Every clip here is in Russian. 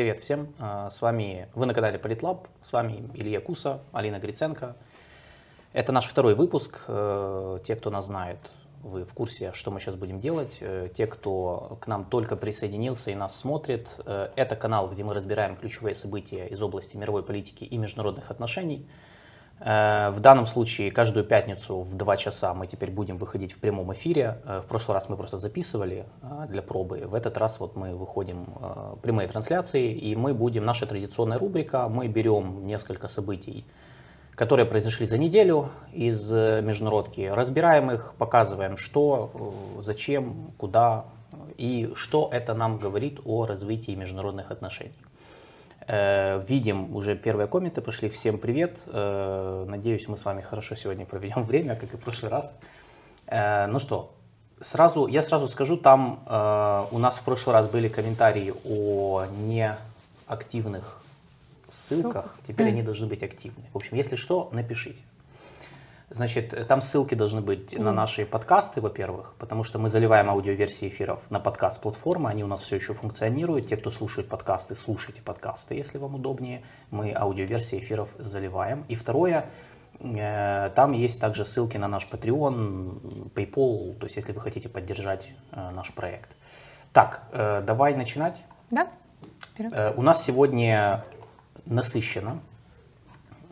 Привет всем, а, с вами, вы на канале Политлаб, с вами Илья Куса, Алина Гриценко. Это наш второй выпуск. Э, те, кто нас знает, вы в курсе, что мы сейчас будем делать. Э, те, кто к нам только присоединился и нас смотрит, э, это канал, где мы разбираем ключевые события из области мировой политики и международных отношений. В данном случае каждую пятницу в 2 часа мы теперь будем выходить в прямом эфире. В прошлый раз мы просто записывали для пробы. В этот раз вот мы выходим прямые трансляции, и мы будем, наша традиционная рубрика, мы берем несколько событий которые произошли за неделю из э, международки. Разбираем их, показываем, что, э, зачем, куда и что это нам говорит о развитии международных отношений. Э, видим, уже первые комменты пошли. Всем привет. Надеюсь, мы с вами хорошо сегодня проведем время, как и в прошлый раз. Ну что, сразу, я сразу скажу, там у нас в прошлый раз были комментарии о неактивных ссылках, теперь они должны быть активны. В общем, если что, напишите. Значит, там ссылки должны быть на наши подкасты, во-первых, потому что мы заливаем аудиоверсии эфиров на подкаст-платформы, они у нас все еще функционируют. Те, кто слушает подкасты, слушайте подкасты, если вам удобнее. Мы аудиоверсии эфиров заливаем. И второе, э, там есть также ссылки на наш Patreon, PayPal, то есть если вы хотите поддержать э, наш проект. Так, э, давай начинать. Да. Вперед. У нас сегодня насыщенно.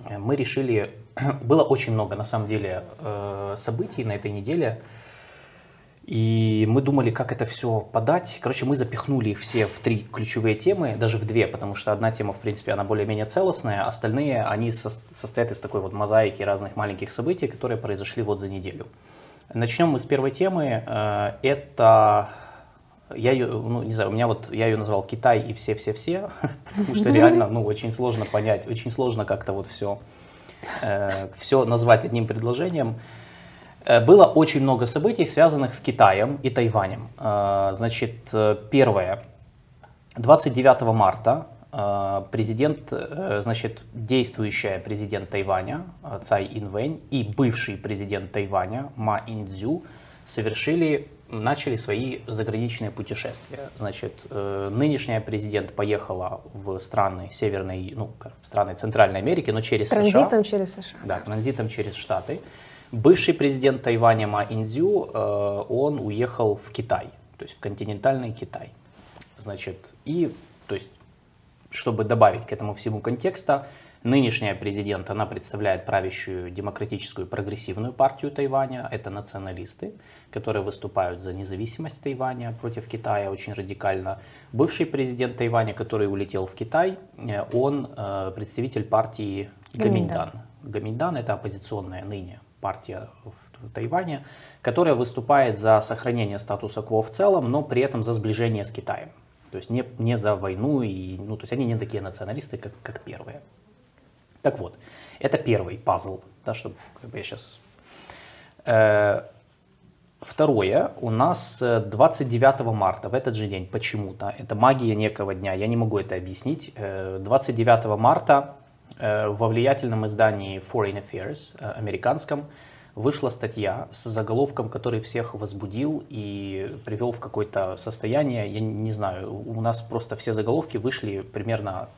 Э, мы решили, было очень много на самом деле э, событий на этой неделе, и мы думали, как это все подать. Короче, мы запихнули их все в три ключевые темы, даже в две, потому что одна тема, в принципе, она более-менее целостная, остальные, они состоят из такой вот мозаики разных маленьких событий, которые произошли вот за неделю. Начнем мы с первой темы. Э, это я ее, ну, не знаю, у меня вот, я ее назвал Китай и все-все-все, потому что реально, ну, очень сложно понять, очень сложно как-то вот все, все назвать одним предложением. Э, было очень много событий, связанных с Китаем и Тайванем. Э, значит, э, первое. 29 марта э, президент, э, значит, действующая президент Тайваня Цай Инвэнь и бывший президент Тайваня Ма Индзю совершили начали свои заграничные путешествия. Значит, э, нынешняя президент поехала в страны Северной, ну, в страны Центральной Америки, но через транзитом США. Транзитом через США. Да, транзитом через Штаты. Бывший президент Тайваня Ма Индзю, э, он уехал в Китай, то есть в континентальный Китай. Значит, и, то есть, чтобы добавить к этому всему контекста, Нынешняя президент, она представляет правящую демократическую прогрессивную партию Тайваня. Это националисты, которые выступают за независимость Тайваня против Китая очень радикально. Бывший президент Тайваня, который улетел в Китай, э, он э, представитель партии Гаминдан. Гаминдан это оппозиционная ныне партия в Тайване, которая выступает за сохранение статуса кво в целом, но при этом за сближение с Китаем. То есть не, не за войну, и, ну, то есть они не такие националисты, как, как первые. Так вот, это первый пазл, да, чтобы как бы я сейчас... Э, второе, у нас 29 э, марта, в этот же день, почему-то, это магия некого дня, я не могу это объяснить, 29 э, марта во влиятельном издании Foreign Affairs, американском, вышла статья с заголовком, который всех возбудил и привел в какое-то состояние, я не знаю, у нас просто все заголовки вышли примерно,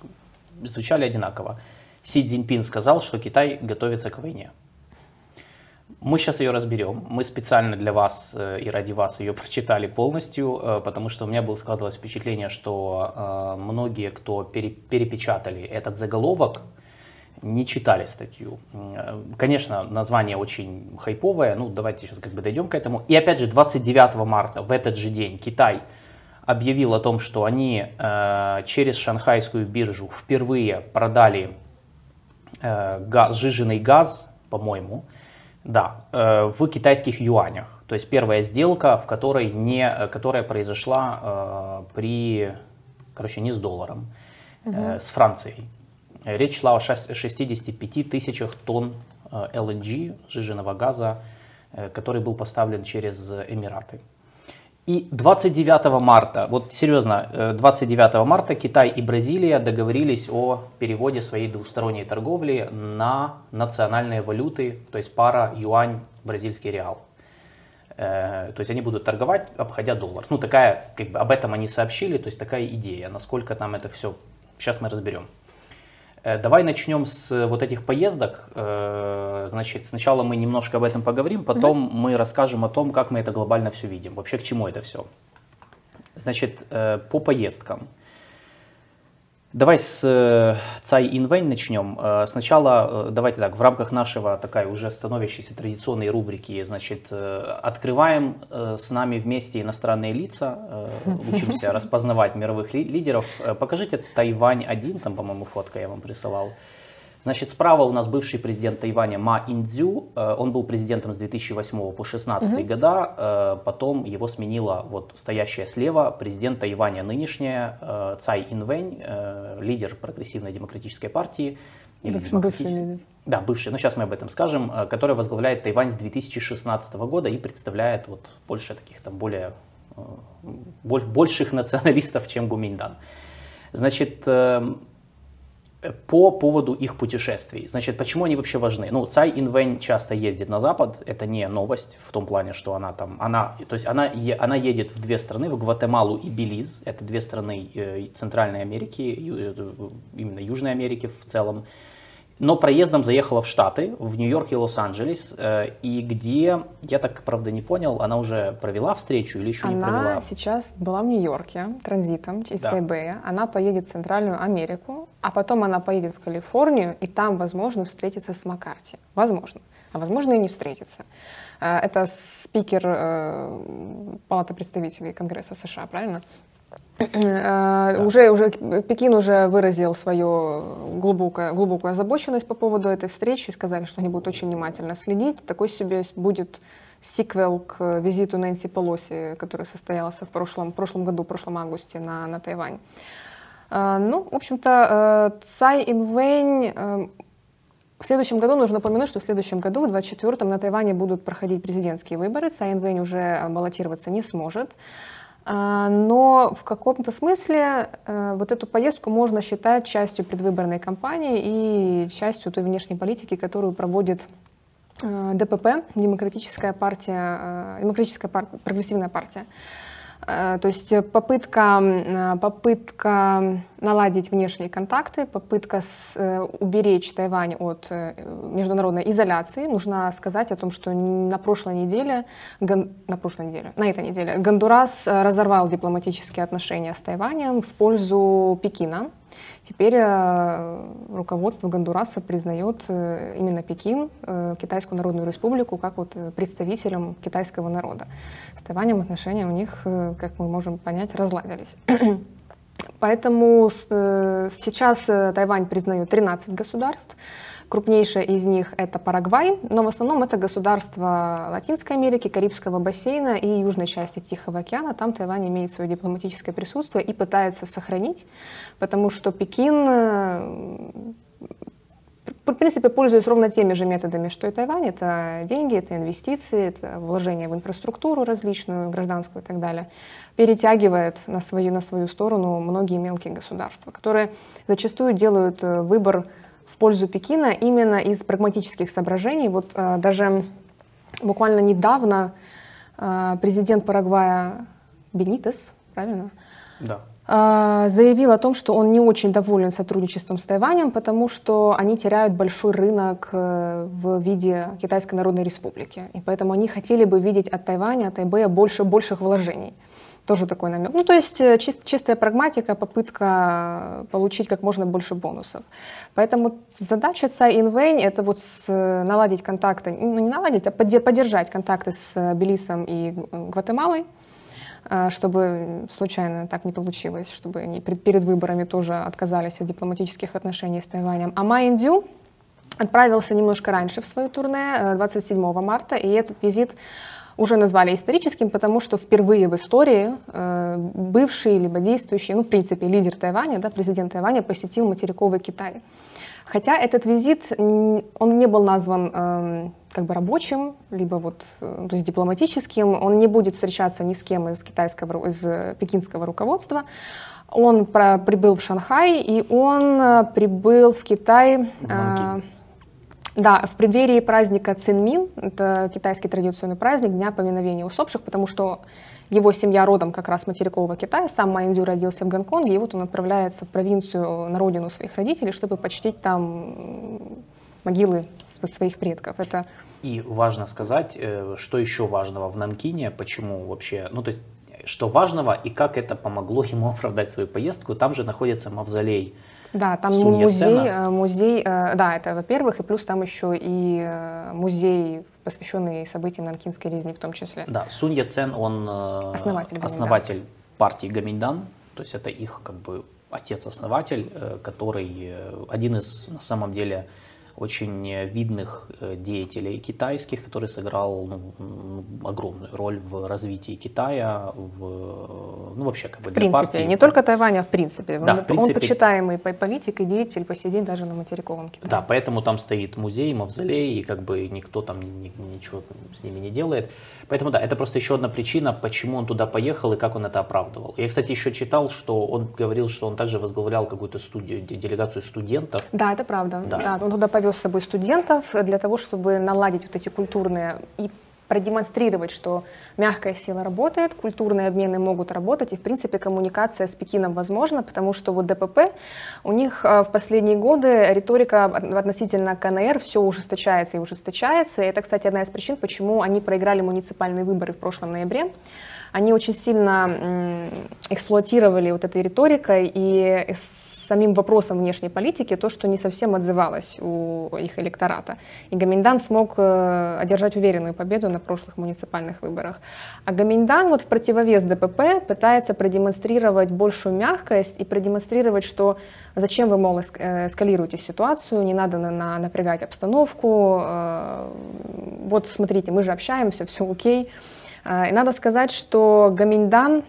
звучали одинаково. Си Цзиньпин сказал, что Китай готовится к войне. Мы сейчас ее разберем. Мы специально для вас э, и ради вас ее прочитали полностью, э, потому что у меня было складывалось впечатление, что э, многие, кто перепечатали этот заголовок, не читали статью. Конечно, название очень хайповое, ну давайте сейчас как бы дойдем к этому. И опять же, 29 марта, в этот же день, Китай объявил о том, что они через шанхайскую биржу впервые продали газ, сжиженный газ, по-моему, да, э, в китайских юанях. То есть первая сделка, в которой не, э, которая произошла при, короче, не с долларом, угу. с Францией. Речь шла о 65 тысячах тонн LNG, сжиженного газа, который был поставлен через Эмираты. И 29 марта, вот серьезно, 29 э, марта Китай и Бразилия договорились о переводе своей двусторонней торговли на национальные валюты, то есть пара юань, бразильский реал. Э, то есть они будут торговать, обходя доллар. Ну, такая, как бы об этом они сообщили, то есть такая идея. Насколько там это все Сейчас мы разберем. Э, давай начнем с вот этих поездок. Э, значит, сначала мы немножко об этом поговорим, потом mm-hmm. мы расскажем о том, как мы это глобально все видим. Вообще, к чему это все. Значит, э, по поездкам. Давай с э, Цай Инвэнь начнем. Э, сначала, э, давайте так, в рамках нашего такой уже становящейся традиционной рубрики, значит, открываем с нами вместе иностранные лица, учимся распознавать мировых лидеров. Покажите Тайвань-1, там, по-моему, фотка я вам присылал. Значит, справа у нас бывший президент Тайваня Ма Индзю. Э, он был президентом с 2008 по 2016 угу. года. Э, потом его сменила вот стоящая слева президент Тайваня нынешняя э, Цай Инвэнь, лидер прогрессивной демократической партии. Или бывший, бывший лидер. Да, бывший, но сейчас мы об этом скажем, который возглавляет Тайвань с 2016 года и представляет вот больше таких там более больших националистов, чем Гуминьдан. Значит, эм, по поводу их путешествий. Значит, почему они вообще важны? Ну, Цай Инвэнь часто ездит на Запад, это не новость в том плане, что она там, она, то есть она, она едет в две страны, в Гватемалу и Белиз, это две страны э, Центральной Америки, э, именно Южной Америки в целом, но проездом заехала в Штаты, в Нью-Йорк и Лос-Анджелес, э, и где, я так, правда, не понял, она уже провела встречу или еще она не провела? Она сейчас была в Нью-Йорке транзитом из да. Тайбэя, она поедет в Центральную Америку, а потом она поедет в Калифорнию, и там, возможно, встретится с Маккарти. Возможно. А возможно и не встретится. Э, это спикер э, Палаты представителей Конгресса США, правильно? Уже, уже Пекин уже выразил свою глубокую, глубокую озабоченность по поводу этой встречи, сказали, что они будут очень внимательно следить. Такой себе будет сиквел к визиту Нэнси Полоси, который состоялся в прошлом, прошлом году, в прошлом августе на, на Тайвань. А, ну, в общем-то, э, Цай Инвэнь э, в следующем году нужно упомянуть, что в следующем году, в 2024-м, на Тайване будут проходить президентские выборы. Цай Инвэнь уже баллотироваться не сможет. А, но в каком-то смысле э, вот эту поездку можно считать частью предвыборной кампании и частью той внешней политики, которую проводит э, ДПП, Демократическая партия, э, Демократическая партия, прогрессивная партия. Э, то есть попытка, э, попытка наладить внешние контакты, попытка с, э, уберечь Тайвань от международной изоляции. Нужно сказать о том, что на прошлой неделе, на прошлой неделе, на этой неделе Гондурас разорвал дипломатические отношения с Тайванем в пользу Пекина. Теперь э, руководство Гондураса признает э, именно Пекин, э, Китайскую Народную Республику, как вот представителем китайского народа. С Тайванем отношения у них, как мы можем понять, разладились. Поэтому сейчас Тайвань признают 13 государств. Крупнейшая из них это Парагвай, но в основном это государства Латинской Америки, Карибского бассейна и южной части Тихого океана. Там Тайвань имеет свое дипломатическое присутствие и пытается сохранить, потому что Пекин э, в принципе, пользуется ровно теми же методами, что и Тайвань. Это деньги, это инвестиции, это вложение в инфраструктуру различную, гражданскую и так далее. Перетягивает на свою, на свою сторону многие мелкие государства, которые зачастую делают э, выбор в пользу Пекина именно из прагматических соображений. Вот э, даже буквально недавно э, президент Парагвая Бенитес, правильно? Да э, заявил о том, что он не очень доволен сотрудничеством с Тайванем, потому что они теряют большой рынок э, в виде Китайской Народной Республики. И поэтому они хотели бы видеть от Тайваня, от Тайбэя больше больших вложений. Тоже такой намек. Ну, то есть э, чист, чистая прагматика, попытка получить как можно больше бонусов. Поэтому задача Цай Инвэнь — это вот с, наладить контакты, ну не наладить, а поддержать контакты с Белисом и Гватемалой, э, чтобы случайно так не получилось, чтобы они перед, перед выборами тоже отказались от дипломатических отношений с Тайванем. А Ма Индю отправился немножко раньше в свою турне, 27 э, марта, и этот визит уже назвали историческим, потому что впервые в истории э, бывший либо действующий, ну, в принципе, лидер Тайваня, да, президент Тайваня посетил материковый Китай. Хотя этот визит, он не был назван э, как бы рабочим, либо вот, э, то есть дипломатическим, он не будет встречаться ни с кем из китайского, из пекинского руководства. Он про, прибыл в Шанхай, и он прибыл в Китай... В Да, в преддверии праздника Цинмин, это китайский традиционный праздник, Дня поминовения усопших, потому что его семья родом как раз материкового Китая, сам Майндзю родился в Гонконге, и вот он отправляется в провинцию на родину своих родителей, чтобы почтить там могилы своих предков. Это и важно сказать, э, что еще важного в Нанкине, почему вообще, ну то есть, что важного и как это помогло ему оправдать свою поездку. Там же находится мавзолей. Да, там музей, э, музей, э, да, это во-первых, и плюс там еще и музей, посвященный событиям Нанкинской резни в том числе. Да, Сунь Яцен, он основатель, основатель партии Гаминьдан, то есть это их как бы отец-основатель, который один из на самом деле очень видных э, деятелей китайских, который сыграл ну, огромную роль в развитии Китая, в, ну вообще как бы в принципе, партии. Не только Тайваня, а в принципе. Да, он, в принципе. Он почитаемый политик и деятель по сей день даже на материковом Китае. Да, поэтому там стоит музей, мавзолей, и как бы никто там ни, ничего с ними не делает. Поэтому да, это просто еще одна причина, почему он туда поехал и как он это оправдывал. Я, кстати, еще читал, что он говорил, что он также возглавлял какую-то студию, делегацию студентов. Да, это правда. Да. Да, он туда повез с собой студентов для того, чтобы наладить вот эти культурные и продемонстрировать, что мягкая сила работает, культурные обмены могут работать, и, в принципе, коммуникация с Пекином возможна, потому что вот ДПП, у них э, в последние годы риторика относительно КНР все ужесточается и ужесточается. И это, кстати, одна из причин, почему они проиграли муниципальные выборы в прошлом ноябре. Они очень сильно эксплуатировали вот этой риторикой и самим вопросом внешней политики то, что не совсем отзывалось у их электората. И Гаминдан смог э, одержать уверенную победу на прошлых муниципальных выборах. А Гаминдан вот в противовес ДПП пытается продемонстрировать большую мягкость и продемонстрировать, что зачем вы, мол, э, эскалируете ситуацию, не надо на, на, напрягать обстановку, э, вот смотрите, мы же общаемся, все окей. И надо сказать, что Гаминдан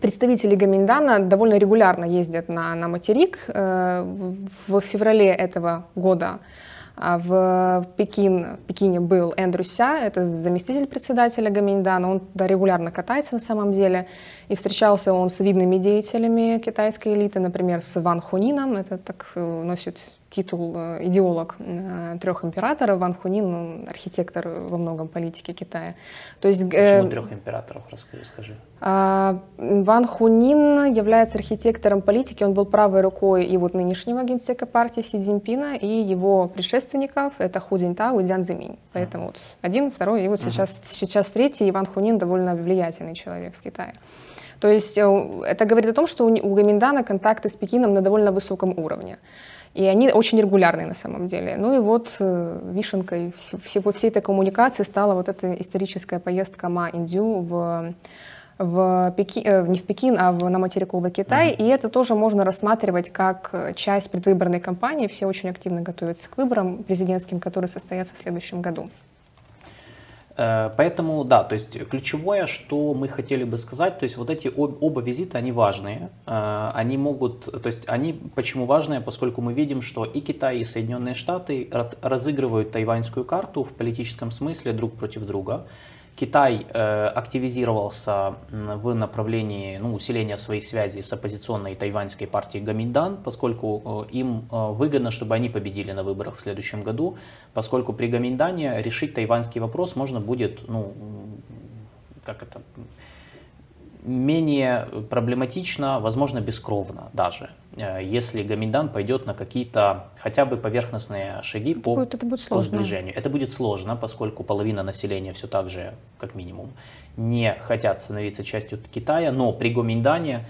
Представители Гаминдана довольно регулярно ездят на, на материк. Э, в феврале этого года. А, в Пекин, в Пекине был Эндрю Ся, это заместитель председателя Гаминдана, он туда регулярно катается на самом деле, и встречался он с видными деятелями китайской элиты, например, с Ван Хунином, это так э, носит титул э, идеолог э, трех императоров. Ван Хунин, ну, архитектор во многом политики Китая. То есть, Почему э, трех императоров, расскажи. скажи. Э, Ван Хунин является архитектором политики, он был правой рукой и вот нынешнего генсека партии Си Цзиньпина, и его предшественников, это Ху Цзиньтао и Дзян Зиминь. Поэтому uh-huh. вот один, второй, и вот uh-huh. сейчас, сейчас третий, Иван Хунин довольно влиятельный человек в Китае. То есть э, это говорит о том, что у Гаминдана контакты с Пекином на довольно высоком уровне. И они очень регулярные на самом деле. Ну и вот э, вишенкой всего, всей этой коммуникации стала вот эта историческая поездка Ма Индю в в Пеки, э, не в Пекин, а в, на материковый Китай. Mm-hmm. И это тоже можно рассматривать как часть предвыборной кампании. Все очень активно готовятся к выборам президентским, которые состоятся в следующем году. Э, поэтому, да, то есть ключевое, что мы хотели бы сказать, то есть вот эти оба визита, они важные. Э, они могут, то есть они почему важные, поскольку мы видим, что и Китай, и Соединенные Штаты разыгрывают тайваньскую карту в политическом смысле друг против друга. Китай э, активизировался в направлении ну, усиления своих связей с оппозиционной тайваньской партией Гаминдан, поскольку э, им э, выгодно, чтобы они победили на выборах в следующем году, поскольку при Гаминдане решить тайваньский вопрос можно будет, ну, как это, менее проблематично, возможно, бескровно даже, э, если Гаминдан пойдет на какие-то хотя бы поверхностные шаги это по, будет, это будет по сближению. Это будет сложно, поскольку половина населения все так же, как минимум, не хотят становиться частью Китая, но при Гаминдане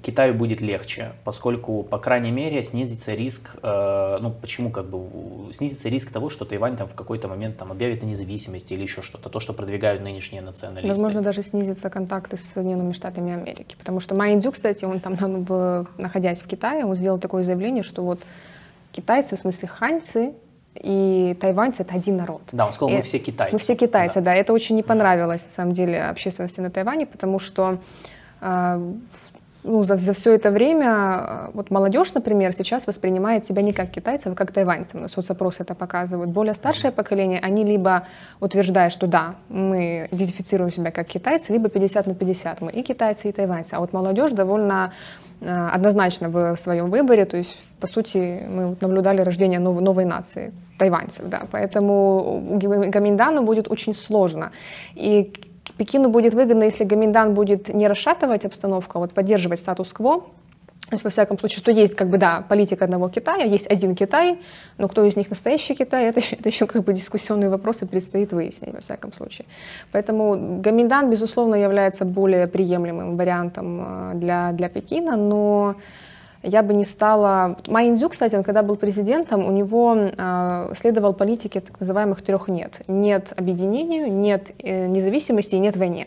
Китаю будет легче, поскольку, по крайней мере, снизится риск, э, ну почему как бы, снизится риск того, что Тайвань там в какой-то момент там объявит о независимости или еще что-то, то, что продвигают нынешние националисты. Возможно, даже снизятся контакты с Соединенными Штатами Америки, потому что Майндзю, кстати, он там, в, находясь в Китае, он сделал такое заявление, что вот китайцы, в смысле ханьцы, и тайваньцы — это один народ. Да, он сказал, мы все китайцы. Мы все китайцы, да. да. Это очень не понравилось, на самом деле, общественности на Тайване, потому что э, ну, за, за все это время, э, вот молодежь, например, сейчас воспринимает себя не как китайцев, а как тайваньцев. На соцопросы это показывают. Более старшее поколение, они либо утверждают, что да, мы идентифицируем себя как китайцы, либо 50 на 50, мы и китайцы, и тайваньцы. А вот молодежь довольно однозначно в своем выборе. То есть, по сути, мы наблюдали рождение новой, новой нации, тайваньцев. Да. Поэтому Гаминдану будет очень сложно. И Пекину будет выгодно, если Гаминдан будет не расшатывать обстановку, а вот поддерживать статус-кво, то есть, во всяком случае, что есть, как бы, да, политика одного Китая, есть один Китай, но кто из них настоящий Китай, это еще, это еще как бы дискуссионные вопросы предстоит выяснить, во всяком случае. Поэтому Гаминдан, безусловно, является более приемлемым вариантом э, для, для Пекина, но я бы не стала... Майнзю, кстати, он когда был президентом, у него э, следовал политике так называемых трех «нет». Нет объединению, нет э, независимости и нет войне.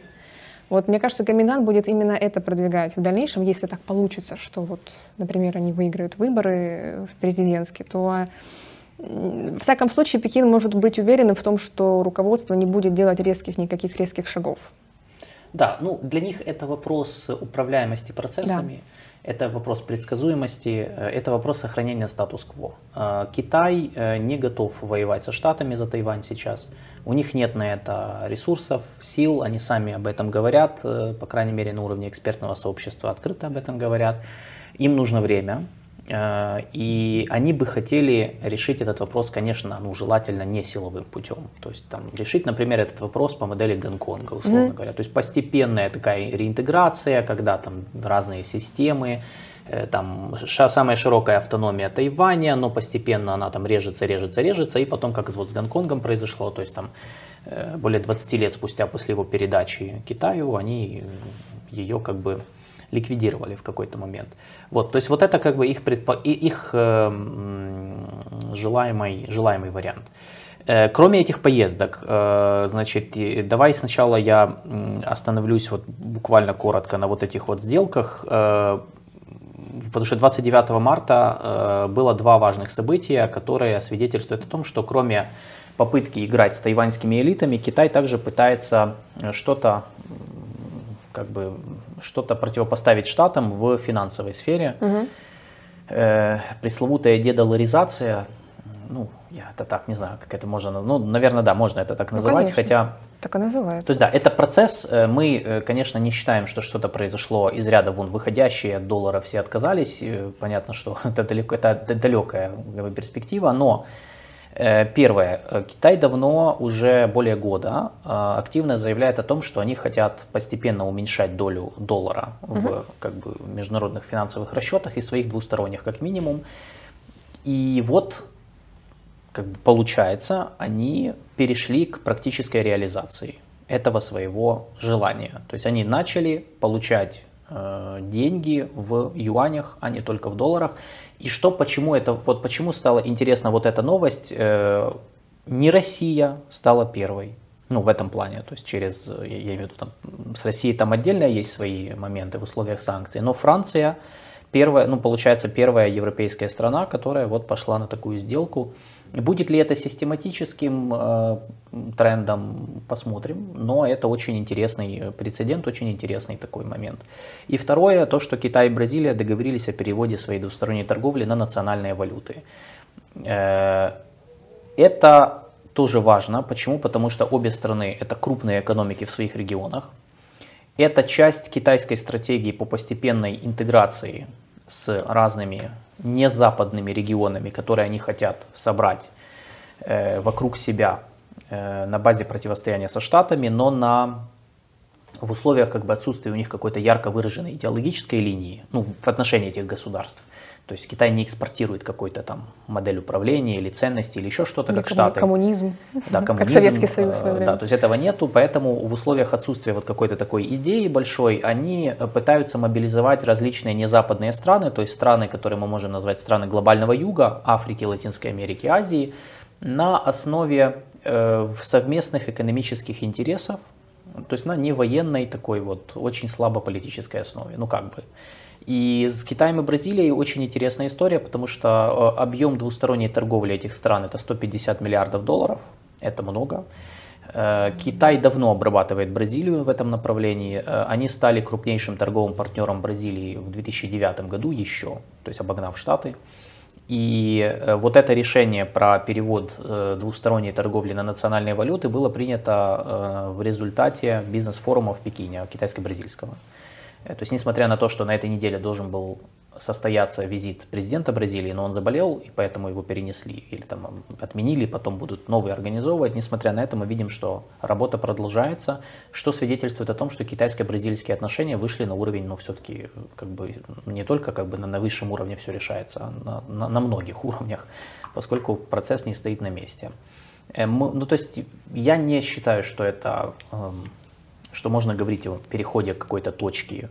Вот мне кажется, комендант будет именно это продвигать в дальнейшем, если так получится, что вот, например, они выиграют выборы президентские, то в всяком случае Пекин может быть уверенным в том, что руководство не будет делать резких никаких резких шагов. Да, ну для них это вопрос управляемости процессами. Да. Это вопрос предсказуемости, э, это вопрос сохранения статус-кво. Э, Китай э, не готов воевать со Штатами за Тайвань сейчас. У них нет на это ресурсов, сил, они сами об этом говорят, по крайней мере на уровне экспертного сообщества открыто об этом говорят. Им нужно время, и они бы хотели решить этот вопрос, конечно, ну, желательно не силовым путем. То есть там, решить, например, этот вопрос по модели Гонконга, условно mm-hmm. говоря. То есть постепенная такая реинтеграция, когда там разные системы, э, там самая широкая автономия Тайваня, но постепенно она там режется, режется, режется, и потом, как вот с Гонконгом произошло, то есть там э, более 20 лет спустя после его передачи Китаю, они ее как бы ликвидировали в какой-то момент. Вот, то есть вот это как бы их, предпо... их э, желаемый, желаемый вариант. Э, кроме этих поездок, э, значит, давай сначала я остановлюсь вот буквально коротко на вот этих вот сделках, э, потому что 29 марта было два важных события, которые свидетельствуют о том, что кроме попытки играть с тайваньскими элитами, Китай также пытается что-то как бы что-то противопоставить штатам в финансовой сфере. Угу. Э, пресловутая дедоларизация, ну, я это так не знаю, как это можно, ну, наверное, да, можно это так ну, называть, конечно. хотя... Так и называется. То есть, да, это процесс, э, мы, э, конечно, не считаем, что что-то произошло из ряда вон выходящие от доллара все отказались, э, понятно, что это, далеко, это далекая перспектива, но первое. Э, Китай давно, уже более года, э, активно заявляет о том, что они хотят постепенно уменьшать долю доллара в угу. как бы, международных финансовых расчетах и своих двусторонних как минимум. И вот как бы получается, они перешли к практической реализации этого своего желания. То есть они начали получать э, деньги в юанях, а не только в долларах. И что, почему это, вот почему стала интересна вот эта новость? Э, не Россия стала первой, ну, в этом плане, то есть через, я, я имею в виду, там, с Россией там отдельно есть свои моменты в условиях санкций, но Франция первая, ну, получается, первая европейская страна, которая вот пошла на такую сделку, Будет ли это систематическим э, трендом, посмотрим, но это очень интересный прецедент, очень интересный такой момент. И второе, то, что Китай и Бразилия договорились о переводе своей двусторонней торговли на национальные валюты. Э, это тоже важно. Почему? Потому что обе страны это крупные экономики в своих регионах. Это часть китайской стратегии по постепенной интеграции с разными незападными регионами, которые они хотят собрать э, вокруг себя э, на базе противостояния со Штатами, но на, в условиях как бы, отсутствия у них какой-то ярко выраженной идеологической линии ну, в отношении этих государств. То есть Китай не экспортирует какой-то там модель управления или ценности или еще что-то, как Штаты. Коммунизм. Да, коммунизм. Как Советский Союз. Э, да, то есть этого нету, поэтому в условиях отсутствия вот какой-то такой идеи большой, они пытаются мобилизовать различные незападные страны, то есть страны, которые мы можем назвать страны глобального юга, Африки, Латинской Америки, Азии, на основе э, совместных экономических интересов, то есть на не военной такой вот очень слабо политической основе, ну как бы. И с Китаем и Бразилией очень интересная история, потому что э, объем двусторонней торговли этих стран это 150 миллиардов долларов, это много. Э, Китай давно обрабатывает Бразилию в этом направлении. Э, они стали крупнейшим торговым партнером Бразилии в 2009 году еще, то есть обогнав Штаты. И вот это решение про перевод двусторонней торговли на национальные валюты было принято в результате бизнес-форума в Пекине, китайско-бразильского. То есть, несмотря на то, что на этой неделе должен был состояться визит президента Бразилии, но он заболел, и поэтому его перенесли или там отменили, потом будут новые организовывать. Несмотря на это, мы видим, что работа продолжается, что свидетельствует о том, что китайско-бразильские отношения вышли на уровень, ну, все-таки, как бы, не только как бы на, на высшем уровне все решается, а на, на, на многих уровнях, поскольку процесс не стоит на месте. Эм, ну, то есть, я не считаю, что это, эм, что можно говорить о переходе какой-то точке,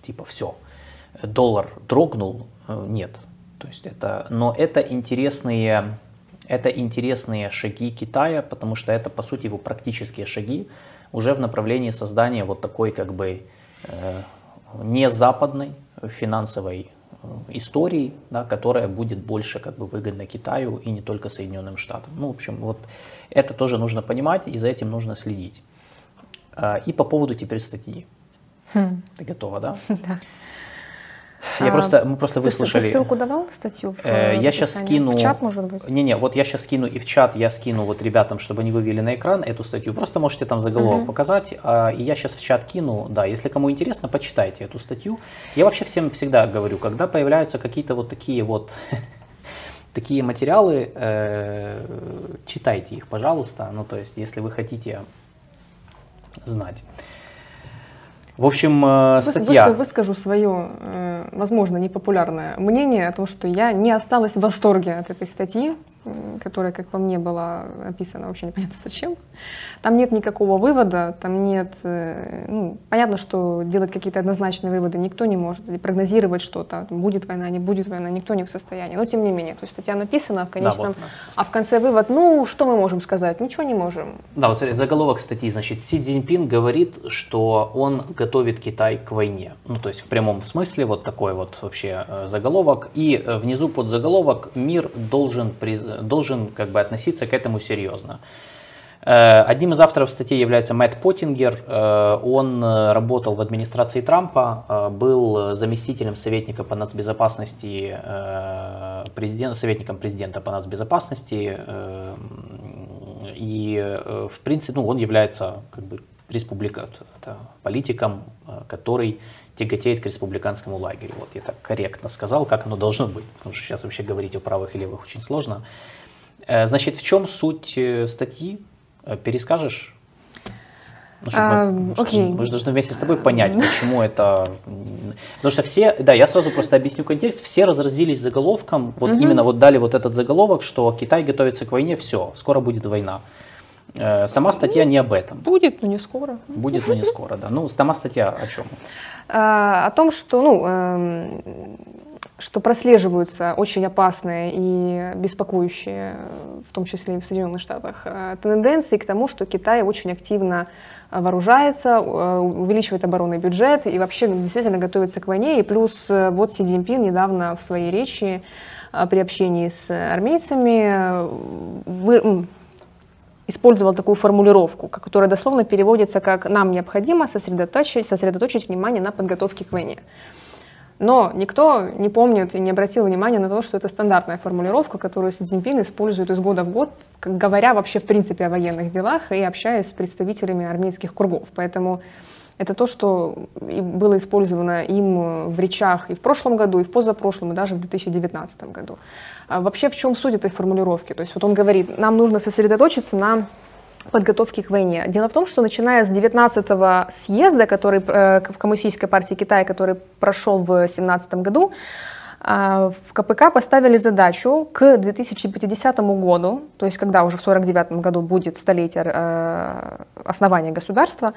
типа, все, доллар дрогнул, э, нет. То есть это, но это интересные, это интересные шаги Китая, потому что это, по сути, его практические шаги уже в направлении создания вот такой как бы э, не западной финансовой э, истории, да, которая будет больше как бы выгодна Китаю и не только Соединенным Штатам. Ну, в общем, вот это тоже нужно понимать и за этим нужно следить. Э, и по поводу теперь статьи. Хм. Ты готова, да? Да. Я а, просто, мы просто выслушали. Ты ссылку давал статью? В, э, я сейчас скину. В чат, может быть? Не-не, вот я сейчас скину и в чат, я скину вот ребятам, чтобы они вывели на экран эту статью. Просто можете там заголовок угу. показать. А, и я сейчас в чат кину. Да, если кому интересно, почитайте эту статью. Я вообще всем всегда говорю, когда появляются какие-то вот такие вот такие материалы, э, читайте их, пожалуйста. Ну, то есть, если вы хотите знать. В общем, э, статья... Выскажу свое, э, возможно, непопулярное мнение о том, что я не осталась в восторге от этой статьи которая, как по мне, была описана вообще непонятно зачем. Там нет никакого вывода, там нет... Э, ну, понятно, что делать какие-то однозначные выводы никто не может, или прогнозировать что-то, будет война, не будет война, никто не в состоянии. Но тем не менее, то есть статья написана, а в конечном... Да, вот, да. А в конце вывод, ну, что мы можем сказать? Ничего не можем. Да, вот смотри, заголовок статьи, значит, Си Цзиньпин говорит, что он готовит Китай к войне. Ну, то есть в прямом смысле вот такой вот вообще э, заголовок. И э, внизу под заголовок «Мир должен признать должен как бы относиться к этому серьезно. Э, одним из авторов статьи является Мэтт Поттингер. Э, он э, работал в администрации Трампа, был заместителем советника по нацбезопасности, президент, советником президента по нацбезопасности. И, в принципе, ну, он является как бы республика, политиком, который тяготеет к республиканскому лагерю. Вот я так корректно сказал, как оно должно быть, потому что сейчас вообще говорить о правых и левых очень сложно. Э, значит, в чем суть э, статьи? Э, перескажешь? Ну, а, мы, окей. мы же должны вместе с тобой понять, почему это... Потому что все, да, я сразу просто объясню контекст, все разразились заголовком, вот угу. именно вот дали вот этот заголовок, что Китай готовится к войне, все, скоро будет война. Сама статья не об этом. Будет, но не скоро. Будет, но не скоро, да. Ну, сама статья о чем? А, о том, что, ну, эм, что прослеживаются очень опасные и беспокоящие, в том числе и в Соединенных Штатах, э, тенденции к тому, что Китай очень активно э, вооружается, э, увеличивает оборонный бюджет и вообще действительно готовится к войне. И плюс вот Си Цзиньпин недавно в своей речи при общении с армейцами вы, использовал такую формулировку, которая дословно переводится как «нам необходимо сосредоточить, сосредоточить внимание на подготовке к войне». Но никто не помнит и не обратил внимания на то, что это стандартная формулировка, которую Си Цзиньпин использует из года в год, говоря вообще в принципе о военных делах и общаясь с представителями армейских кругов. Поэтому это то, что было использовано им в речах и в прошлом году, и в позапрошлом, и даже в 2019 году. А вообще в чем суть этой формулировки? То есть вот он говорит, нам нужно сосредоточиться на подготовки к войне. Дело в том, что начиная с 19-го съезда, который э, в Коммунистической партии Китая, который прошел в 2017 году, э, в КПК поставили задачу к 2050 году, то есть когда уже в 49 году будет столетие э, основания государства,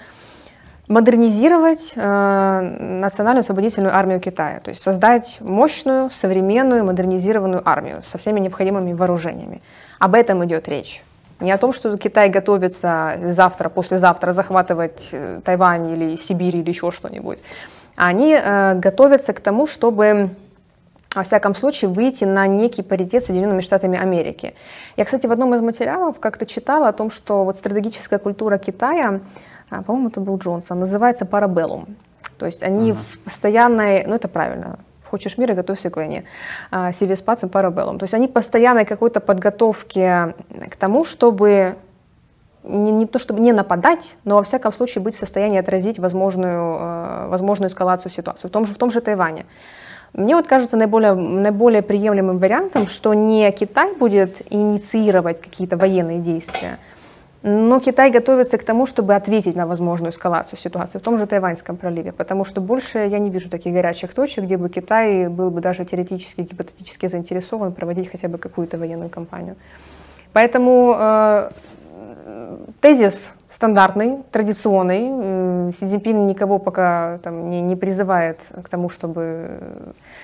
модернизировать э, национальную освободительную армию Китая, то есть создать мощную, современную, модернизированную армию со всеми необходимыми вооружениями. Об этом идет речь. Не о том, что Китай готовится завтра, послезавтра захватывать э, Тайвань или Сибирь или еще что-нибудь. Они э, готовятся к тому, чтобы во всяком случае, выйти на некий паритет с Соединенными Штатами Америки. Я, кстати, в одном из материалов как-то читала о том, что вот стратегическая культура Китая, по-моему, это был Джонсон, называется парабеллум. То есть они uh-huh. в постоянной, ну это правильно, Хочешь мира, готовься к войне. А, себе спаться парабеллум. То есть они постоянной какой-то подготовке к тому, чтобы не, не то чтобы не нападать, но во всяком случае быть в состоянии отразить возможную, э, возможную эскалацию ситуации, в том же, в том же Тайване. Мне вот кажется наиболее, наиболее приемлемым вариантом, что не Китай будет инициировать какие-то военные действия, но Китай готовится к тому, чтобы ответить на возможную эскалацию ситуации в том же Тайваньском проливе, потому что больше я не вижу таких горячих точек, где бы Китай был бы даже теоретически, гипотетически заинтересован проводить хотя бы какую-то военную кампанию. Поэтому э, тезис стандартный, традиционный. Си Цзиньпин никого пока там, не, не призывает к тому, чтобы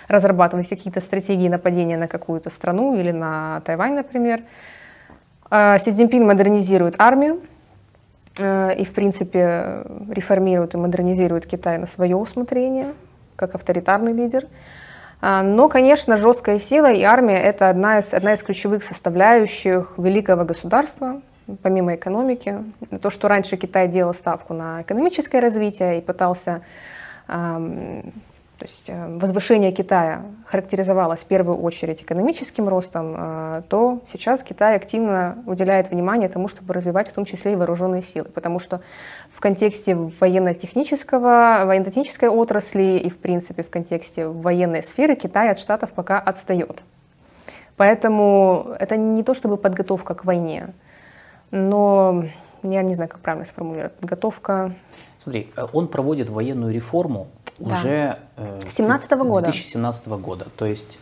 разрабатывать какие-то стратегии нападения на какую-то страну или на Тайвань, например. А Си Цзиньпин модернизирует армию э, и, в принципе, реформирует и модернизирует Китай на свое усмотрение, как авторитарный лидер. А, но, конечно, жесткая сила и армия – это одна из, одна из ключевых составляющих великого государства, помимо экономики. То, что раньше Китай делал ставку на экономическое развитие и пытался то есть э, возвышение Китая характеризовалось в первую очередь экономическим ростом, э, то сейчас Китай активно уделяет внимание тому, чтобы развивать в том числе и вооруженные силы, потому что в контексте военно-технического, военно-технической отрасли и в принципе в контексте военной сферы Китай от Штатов пока отстает. Поэтому это не то чтобы подготовка к войне, но я не знаю, как правильно сформулировать, подготовка... Смотри, э, он проводит военную реформу, да. уже э, 17 -го года. 2017 года. То есть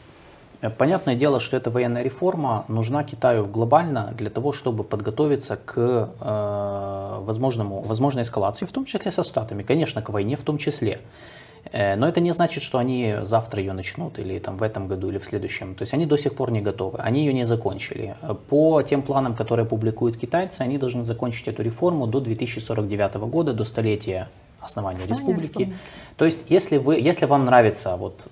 э, Понятное дело, что эта военная реформа нужна Китаю глобально для того, чтобы подготовиться к э, возможному, возможной эскалации, в том числе со Штатами, конечно, к войне в том числе. Э, но это не значит, что они завтра ее начнут, или там в этом году, или в следующем. То есть они до сих пор не готовы, они ее не закончили. По тем планам, которые публикуют китайцы, они должны закончить эту реформу до 2049 года, до столетия основания, основания республики. республики. То есть, если, вы, если вам нравится, вот,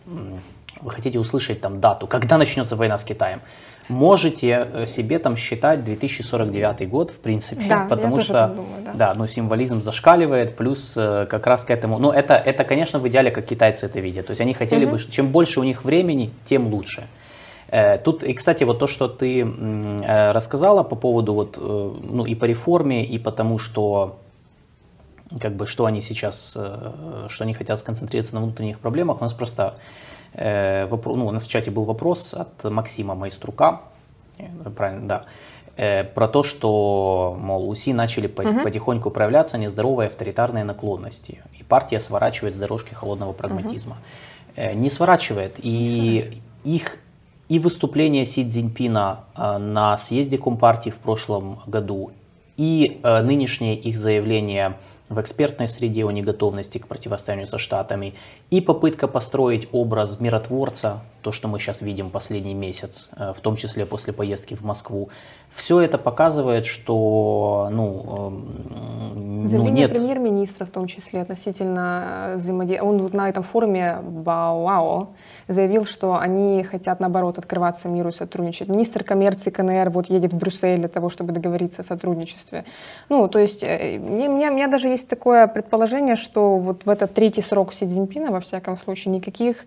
вы хотите услышать там дату, когда начнется война с Китаем, можете э, себе там считать 2049 год, в принципе, да, потому что думаю, да. да, ну, символизм зашкаливает, плюс э, как раз к этому, ну, это, это, конечно, в идеале, как китайцы это видят, то есть они хотели угу. бы, чем больше у них времени, тем лучше. Э, тут, и, кстати, вот то, что ты рассказала по поводу вот, ну, и по реформе, и потому что как бы, что они сейчас, что они хотят сконцентрироваться на внутренних проблемах, у нас просто Э, ну, у нас в чате был вопрос от Максима Майструка, э, правильно, да, э, про то, что, мол, УСИ начали угу. потихоньку проявляться нездоровые авторитарные наклонности, и партия сворачивает с дорожки холодного прагматизма. Угу. Не сворачивает, и сворачивает. их и выступление Си Цзиньпина на съезде Компартии в прошлом году, и нынешнее их заявление в экспертной среде о неготовности к противостоянию со Штатами, и попытка построить образ миротворца, то, что мы сейчас видим последний месяц, э, в том числе после поездки в Москву, все это показывает, что ну, эм, ну нет... премьер-министра в том числе относительно э, взаимодействия. Он вот на этом форуме Бауао заявил, что они хотят, наоборот, открываться миру и сотрудничать. Министр коммерции КНР вот едет в Брюссель для того, чтобы договориться о сотрудничестве. Ну, то есть, э, мне, у, меня, у меня даже есть такое предположение, что вот в этот третий срок Си Цзиньпина, во всяком случае, никаких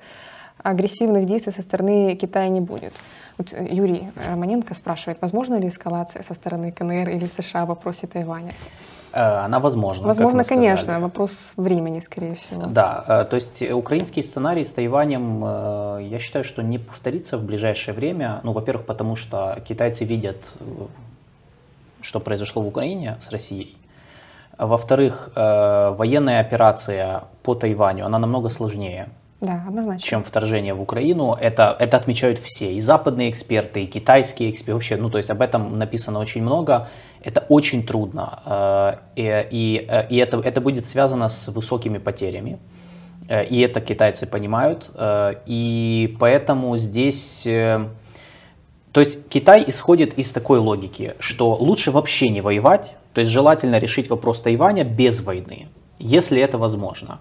агрессивных действий со стороны Китая не будет. Вот э, Юрий Романенко спрашивает, возможно ли эскалация со стороны КНР или США в вопросе Тайваня? Э, она возможна. Возможно, конечно, вопрос времени, скорее всего. Да, э, то есть украинский сценарий с Тайванем, я считаю, что не повторится в ближайшее время. Ну, во-первых, потому что китайцы видят, что произошло в Украине с Россией. Во-вторых, военная операция по Тайваню, она намного сложнее да, однозначно. чем вторжение в Украину. Это, это отмечают все, и западные эксперты, и китайские эксперты. Вообще, ну, то есть об этом написано очень много. Это очень трудно, э, и, и, э, и это, это будет связано с высокими потерями. Э, и это китайцы понимают. И поэтому здесь... То есть Китай исходит из такой логики, что лучше вообще не воевать, то есть желательно решить вопрос Тайваня без войны, если это возможно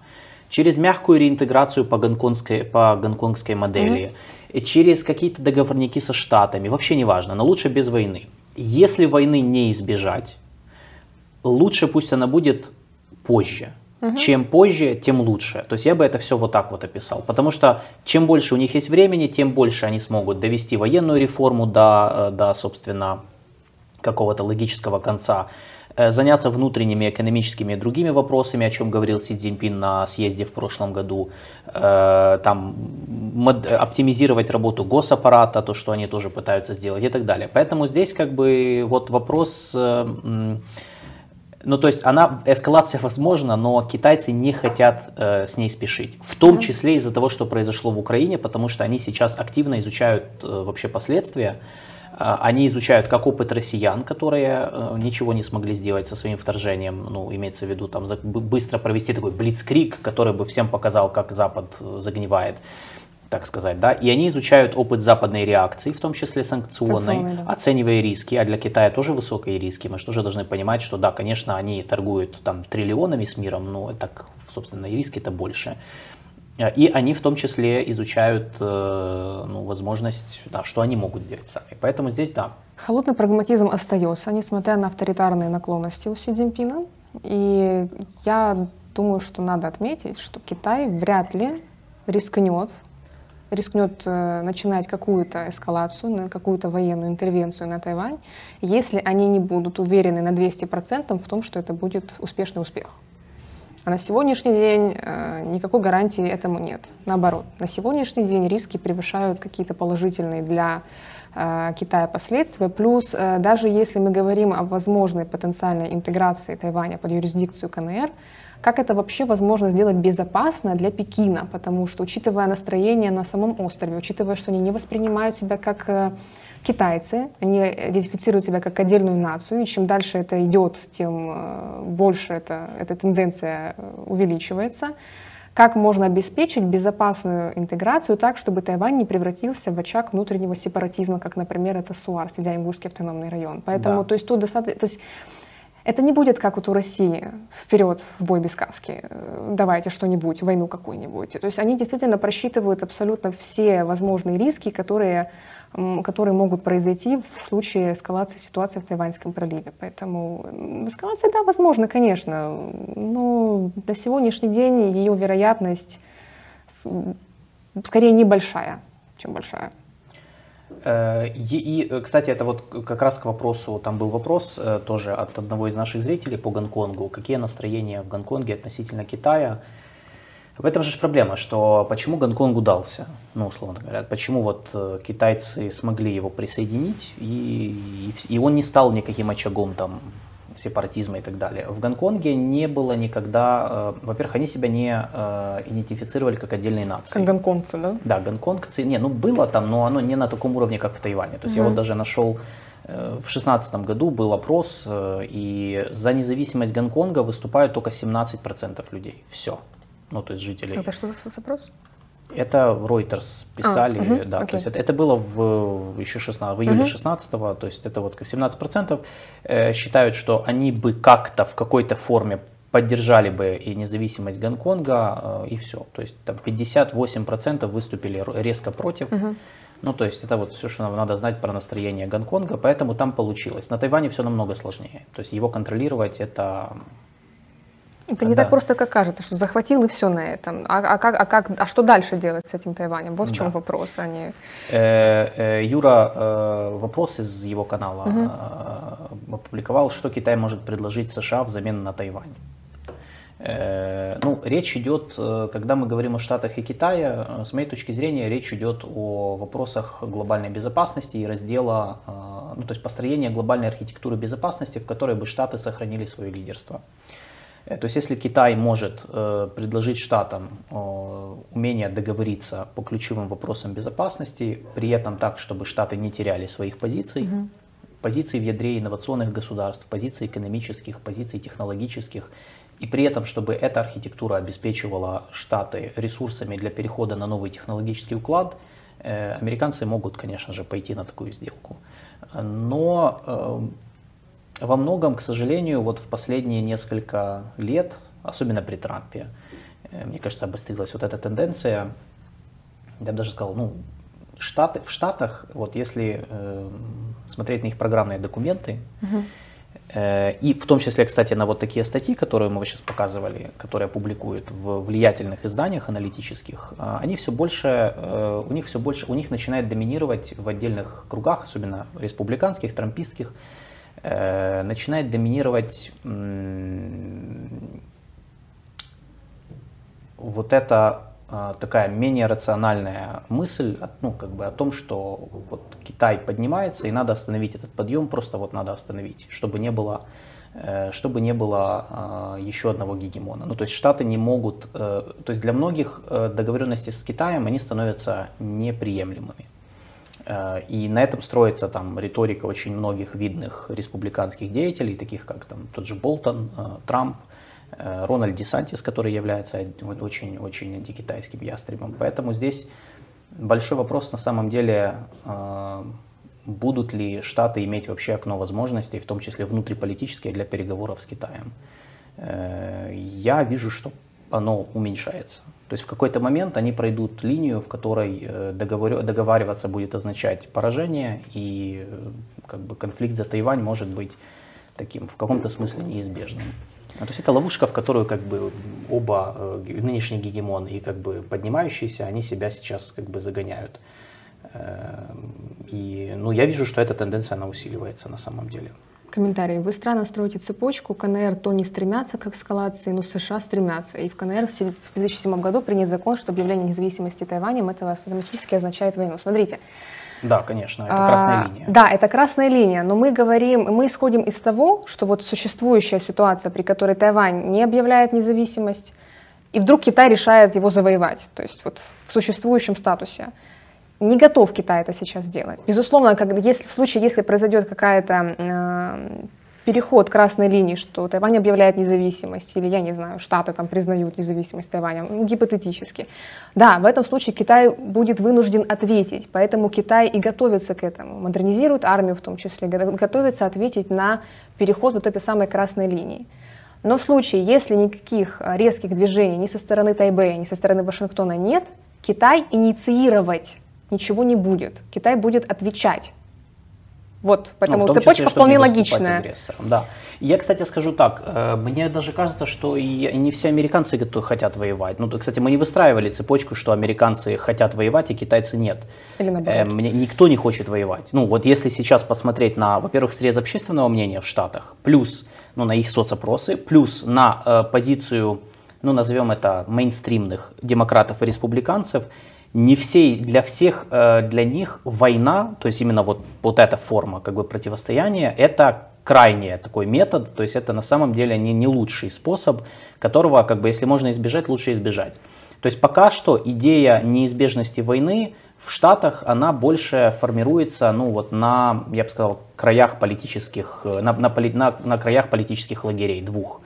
через мягкую реинтеграцию по гонконгской, по гонконгской модели, mm-hmm. через какие-то договорники со Штатами, вообще не важно, но лучше без войны. Если войны не избежать, лучше пусть она будет позже. Угу. Чем позже, тем лучше. То есть я бы это все вот так вот описал. Потому что чем больше у них есть времени, тем больше они смогут довести военную реформу до, э, до собственно, какого-то логического конца. Э, заняться внутренними экономическими и другими вопросами, о чем говорил Си Цзиньпин на съезде в прошлом году, э, там, оптимизировать работу госаппарата, то, что они тоже пытаются сделать и так далее. Поэтому здесь как бы вот вопрос ну, то есть она, эскалация возможна, но китайцы не хотят э, с ней спешить. В том числе из-за того, что произошло в Украине, потому что они сейчас активно изучают э, вообще последствия. Э, они изучают как опыт россиян, которые э, ничего не смогли сделать со своим вторжением, ну, имеется в виду там быстро провести такой блицкрик, который бы всем показал, как Запад э, загнивает так сказать, да, и они изучают опыт западной реакции, в том числе санкционной, да. оценивая риски, а для Китая тоже высокие риски, мы же тоже должны понимать, что да, конечно, они торгуют там триллионами с миром, но так, собственно, и риски-то больше. И они в том числе изучают э, ну, возможность, да, что они могут сделать сами. Поэтому здесь да. Холодный прагматизм остается, несмотря на авторитарные наклонности у Си Цзиньпина. И я думаю, что надо отметить, что Китай вряд ли рискнет рискнет э, начинать какую-то эскалацию, какую-то военную интервенцию на Тайвань, если они не будут уверены на 200% в том, что это будет успешный успех. А на сегодняшний день э, никакой гарантии этому нет. Наоборот, на сегодняшний день риски превышают какие-то положительные для э, Китая последствия. Плюс, даже если мы говорим о возможной потенциальной интеграции Тайваня под юрисдикцию КНР, как это вообще возможно сделать безопасно для Пекина? Потому что, учитывая настроение на самом острове, учитывая, что они не воспринимают себя как э, китайцы, они идентифицируют себя как отдельную нацию, и чем дальше это идет, тем э, больше это, эта тенденция э, увеличивается. Как можно обеспечить безопасную интеграцию так, чтобы Тайвань не превратился в очаг внутреннего сепаратизма, как, например, это СУАР, Сидзяингурский автономный район. Поэтому, да. то есть тут достаточно, то есть это не будет как вот у России, вперед, в бой без каски, э, давайте что-нибудь, войну какую-нибудь. То есть они действительно просчитывают абсолютно все возможные риски, которые, которые могут произойти в случае эскалации ситуации в Тайваньском проливе. Поэтому эскалация, да, возможно, конечно, но на сегодняшний день ее вероятность скорее небольшая, чем большая. Э, и, э, кстати, это вот как раз к вопросу, там был вопрос э, тоже от одного из наших зрителей по Гонконгу. Какие настроения в Гонконге относительно Китая? В этом же проблема, что почему Гонконг удался, ну, условно говоря, почему вот китайцы смогли его присоединить, и, и он не стал никаким очагом там сепаратизма и так далее. В Гонконге не было никогда, э, во-первых, они себя не э, идентифицировали как отдельные нации. Как гонконгцы, да? Да, гонконгцы, не, ну было там, но оно не на таком уровне, как в Тайване. То есть угу. я вот даже нашел э, в шестнадцатом году был опрос, э, и за независимость Гонконга выступают только 17% людей. Все. Ну, то есть жителей. Это что за опрос? Это Reuters писали, а, угу, да, окей. то есть это, это было в еще 16, в июле угу. 16 то есть это вот 17% э, считают, что они бы как-то в какой-то форме поддержали бы и независимость Гонконга, э, и все. То есть там 58% выступили резко против. Угу. Ну, то есть это вот все, что нам надо знать про настроение Гонконга, поэтому там получилось. На Тайване все намного сложнее. То есть его контролировать это это не да. так просто, как кажется, что захватил и все на этом. А, а, как, а, как, а что дальше делать с этим Тайванем? Вот в чем да. вопрос. А не... э, э, Юра э, вопрос из его канала угу. опубликовал, что Китай может предложить США взамен на Тайвань. Э, ну, речь идет, э, когда мы говорим о Штатах и Китае, с моей точки зрения, речь идет о вопросах глобальной безопасности и раздела, ну, то есть построения глобальной архитектуры безопасности, в которой бы Штаты сохранили свое лидерство. Э, то есть если Китай может э, предложить штатам э, умение договориться по ключевым вопросам безопасности, при этом так, чтобы штаты не теряли своих позиций, угу. позиций в ядре инновационных государств, позиций экономических, позиций технологических, и при этом, чтобы эта архитектура обеспечивала штаты ресурсами для перехода на новый технологический уклад, американцы могут, конечно же, пойти на такую сделку. Но во многом, к сожалению, вот в последние несколько лет, особенно при Трампе, э, мне кажется, обострилась вот эта тенденция, я бы даже сказал, ну, Штаты, в Штатах, вот если э, смотреть на их программные документы, угу. э, и в том числе, кстати, на вот такие статьи, которые мы сейчас показывали, которые публикуют в влиятельных изданиях аналитических, э, они все больше, э, у них все больше, у них начинает доминировать в отдельных кругах, особенно республиканских, трампистских, э, начинает доминировать вот эта э, такая менее рациональная мысль, ну, как бы о том, что вот Китай поднимается, и надо остановить этот подъем, просто вот надо остановить, чтобы не было Э, чтобы не было а, еще одного гегемона. Ну, то есть Штаты не могут, э, то есть для многих э, договоренности с Китаем, они становятся неприемлемыми. И на этом строится там риторика очень многих видных республиканских деятелей, таких как там тот же Болтон, Трамп, Рональд Десантис, который является очень-очень антикитайским ястребом. Поэтому здесь большой вопрос на самом деле будут ли Штаты иметь вообще окно возможностей, в том числе внутриполитические, для переговоров с Китаем. Э, я вижу, что оно уменьшается. То есть в какой-то момент они пройдут линию, в которой э, договор... договариваться будет означать поражение, и э, как бы, конфликт за Тайвань может быть таким в каком-то смысле неизбежным. То есть это ловушка, в которую как бы оба нынешние гегемоны и как бы поднимающиеся, они себя сейчас как бы загоняют. Эм, и ну, я вижу, что эта тенденция, она усиливается на самом деле. Комментарий. Вы странно строите цепочку. КНР то не стремятся к эскалации, но США стремятся. И в КНР в 2007 году принят закон, что объявление независимости Тайванем это автоматически означает войну. Смотрите. Да, конечно, это красная а, линия. Да, это красная линия, но мы говорим, мы исходим из того, что вот существующая ситуация, при которой Тайвань не объявляет независимость, и вдруг Китай решает его завоевать, то есть вот в существующем статусе не готов Китай это сейчас сделать. Безусловно, когда, если, в случае, если произойдет какая-то э, переход красной линии, что Тайвань объявляет независимость, или, я не знаю, Штаты там признают независимость Тайваня, ну, гипотетически. Да, в этом случае Китай будет вынужден ответить, поэтому Китай и готовится к этому, модернизирует армию в том числе, готовится ответить на переход вот этой самой красной линии. Но в случае, если никаких резких движений ни со стороны Тайбэя, ни со стороны Вашингтона нет, Китай инициировать ничего не будет. Китай будет отвечать. Вот, поэтому ну, цепочка числе, вполне логичная. Да. Я, кстати, скажу так, э, мне даже кажется, что и не все американцы хотят воевать. Ну, кстати, мы не выстраивали цепочку, что американцы хотят воевать, а китайцы нет. Или наоборот. Э, мне, никто не хочет воевать. Ну, вот если сейчас посмотреть на, во-первых, срез общественного мнения в Штатах, плюс ну, на их соцопросы, плюс на э, позицию, ну, назовем это, мейнстримных демократов и республиканцев, не все, для всех, э, для них война, то есть именно вот, вот эта форма как бы противостояния, это крайний такой метод, то есть это на самом деле не, не лучший способ, которого, как бы, если можно избежать, лучше избежать. То есть пока что идея неизбежности войны в Штатах, она больше формируется, ну вот на, я бы сказал, краях политических, э, на, на, на, на краях политических лагерей двух.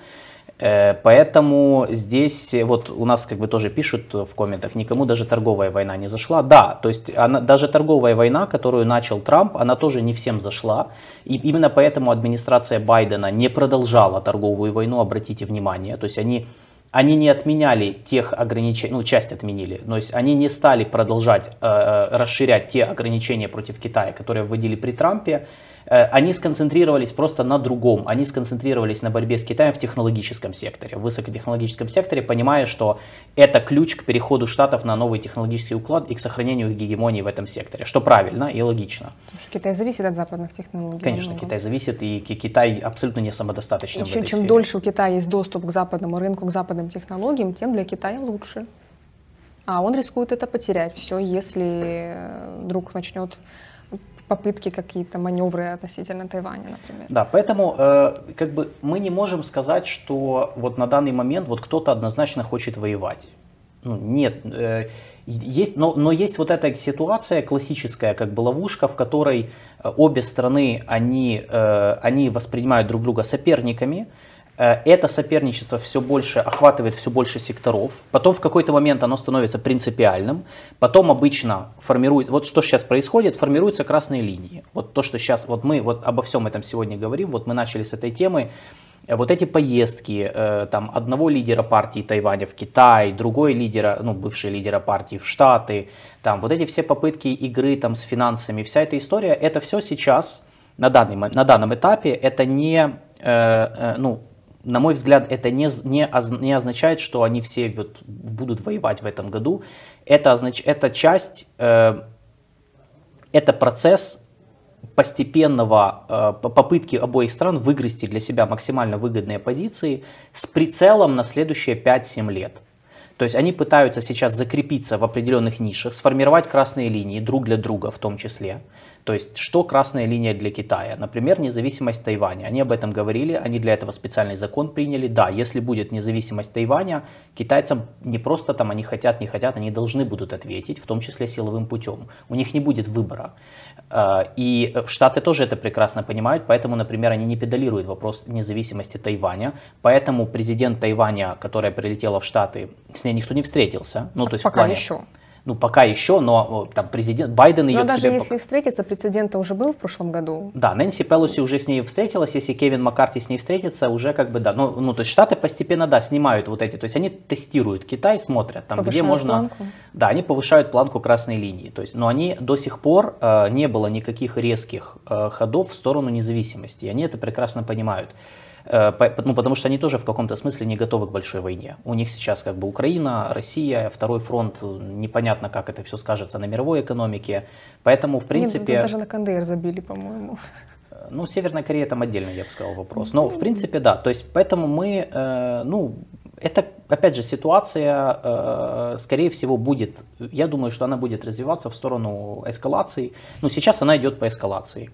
Э, поэтому здесь вот у нас как бы тоже пишут в комментах, никому даже торговая война не зашла. Да, то есть она, даже торговая война, которую начал Трамп, она тоже не всем зашла. И именно поэтому администрация Байдена не продолжала торговую войну, обратите внимание. То есть они, они не отменяли тех ограничений, ну часть отменили, то есть они не стали продолжать э, э расширять те ограничения против Китая, которые вводили при Трампе. Э, они сконцентрировались просто на другом. Они сконцентрировались на борьбе с Китаем в технологическом секторе, в высокотехнологическом секторе, понимая, что это ключ к переходу Штатов на новый технологический уклад и к сохранению их гегемонии в этом секторе, что правильно и логично. Потому что Китай зависит от западных технологий. Конечно, много. Китай зависит, и Китай абсолютно не самодостаточен. И в чем, этой чем сфере. дольше у Китая есть доступ к западному рынку, к западным технологиям, тем для Китая лучше. А он рискует это потерять все, если э, вдруг начнет попытки какие-то, маневры относительно Тайваня, например. Да, поэтому э, как бы мы не можем сказать, что вот на данный момент вот кто-то однозначно хочет воевать. Ну, нет, э, есть, но, но есть вот эта ситуация классическая, как бы ловушка, в которой э, обе страны, они, э, они воспринимают друг друга соперниками, это соперничество все больше охватывает все больше секторов. Потом в какой-то момент оно становится принципиальным. Потом обычно формируется, вот что сейчас происходит, формируются красные линии. Вот то, что сейчас, вот мы вот обо всем этом сегодня говорим, вот мы начали с этой темы. Э, вот эти поездки э, там, одного лидера партии Тайваня в Китай, другой лидера, ну, бывший лидера партии в Штаты, там, вот эти все попытки игры там, с финансами, вся эта история, это все сейчас, на, данный, на данном этапе, это не, э, ну, на мой взгляд, это не, не, не означает, что они все вот будут воевать в этом году. Это, означ, это часть, э, это процесс постепенного попытки обоих стран выгрести для себя максимально выгодные позиции с прицелом на следующие 5-7 лет. То есть они пытаются сейчас закрепиться в определенных нишах, сформировать красные линии друг для друга в том числе. То есть, что красная линия для Китая? Например, независимость Тайваня. Они об этом говорили, они для этого специальный закон приняли. Да, если будет независимость Тайваня, китайцам не просто там они хотят, не хотят, они должны будут ответить, в том числе силовым путем. У них не будет выбора. А, и Штаты тоже это прекрасно понимают, поэтому, например, они не педалируют вопрос независимости Тайваня. Поэтому президент Тайваня, которая прилетела в Штаты, с ней никто не встретился. Ну, то есть Пока плане... еще. Ну, пока еще, но там президент Байден ее... Но даже себе... если встретиться, прецедент уже был в прошлом году. Да, Нэнси Пелоси уже с ней встретилась, если Кевин Маккарти с ней встретится, уже как бы, да. Ну, ну то есть Штаты постепенно, да, снимают вот эти, то есть они тестируют Китай, смотрят, там, повышают где можно... Планку. Да, они повышают планку красной линии, то есть, но они до сих пор, э, не было никаких резких э, ходов в сторону независимости, и они это прекрасно понимают. Э, ну, потому что они тоже в каком-то смысле не готовы к большой войне. У них сейчас как бы Украина, Россия, второй фронт, непонятно, как это все скажется на мировой экономике. Поэтому, в принципе... Нет, даже на КНДР забили, по-моему. Э, ну, Северная Корея там отдельно, я бы сказал, вопрос. Но, в принципе, да. То есть, поэтому мы, э, ну, это, опять же, ситуация, э, скорее всего, будет, я думаю, что она будет развиваться в сторону эскалации. Ну, сейчас она идет по эскалации.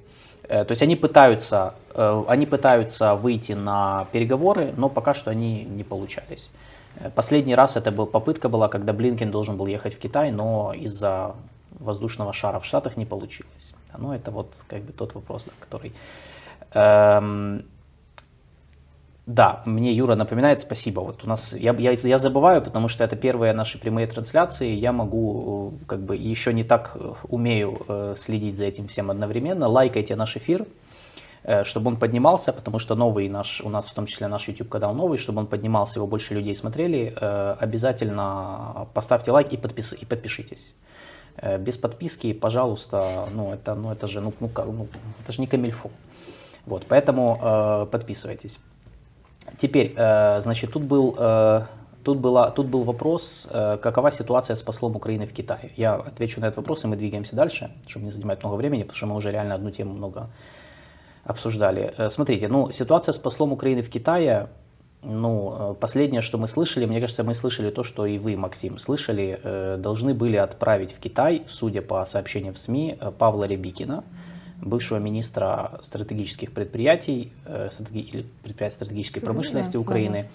Э, то есть они пытаются, э, они пытаются выйти на переговоры, но пока что они не получались. Э, последний раз это был, попытка была, когда Блинкен должен был ехать в Китай, но из-за воздушного шара в Штатах не получилось. Ну, это вот как бы тот вопрос, который... Эм, да, мне Юра напоминает, спасибо. Вот у нас я, я, я забываю, потому что это первые наши прямые трансляции. Я могу, э, как бы, еще не так э, умею э, следить за этим всем одновременно. Лайкайте наш эфир, э, чтобы он поднимался, потому что новый наш, у нас в том числе наш YouTube канал новый, чтобы он поднимался, его больше людей смотрели. Э, обязательно поставьте лайк и, подпис, и подпишитесь. Э, без подписки, пожалуйста, ну это, ну это же, ну, ну, ну это же не камильфо. Вот, поэтому э, подписывайтесь. Теперь, э, значит, тут был, э, тут, была, тут был вопрос, э, какова ситуация с послом Украины в Китае. Я отвечу на этот вопрос, и мы двигаемся дальше, чтобы не занимать много времени, потому что мы уже реально одну тему много обсуждали. Смотрите, ну, ситуация с послом Украины в Китае, ну, последнее, что мы слышали, мне кажется, мы слышали то, что и вы, Максим, слышали, должны были отправить в Китай, судя по сообщениям в СМИ, Павла Рябикина, бывшего министра стратегических предприятий э, предприятий стратегической промышленности Украины.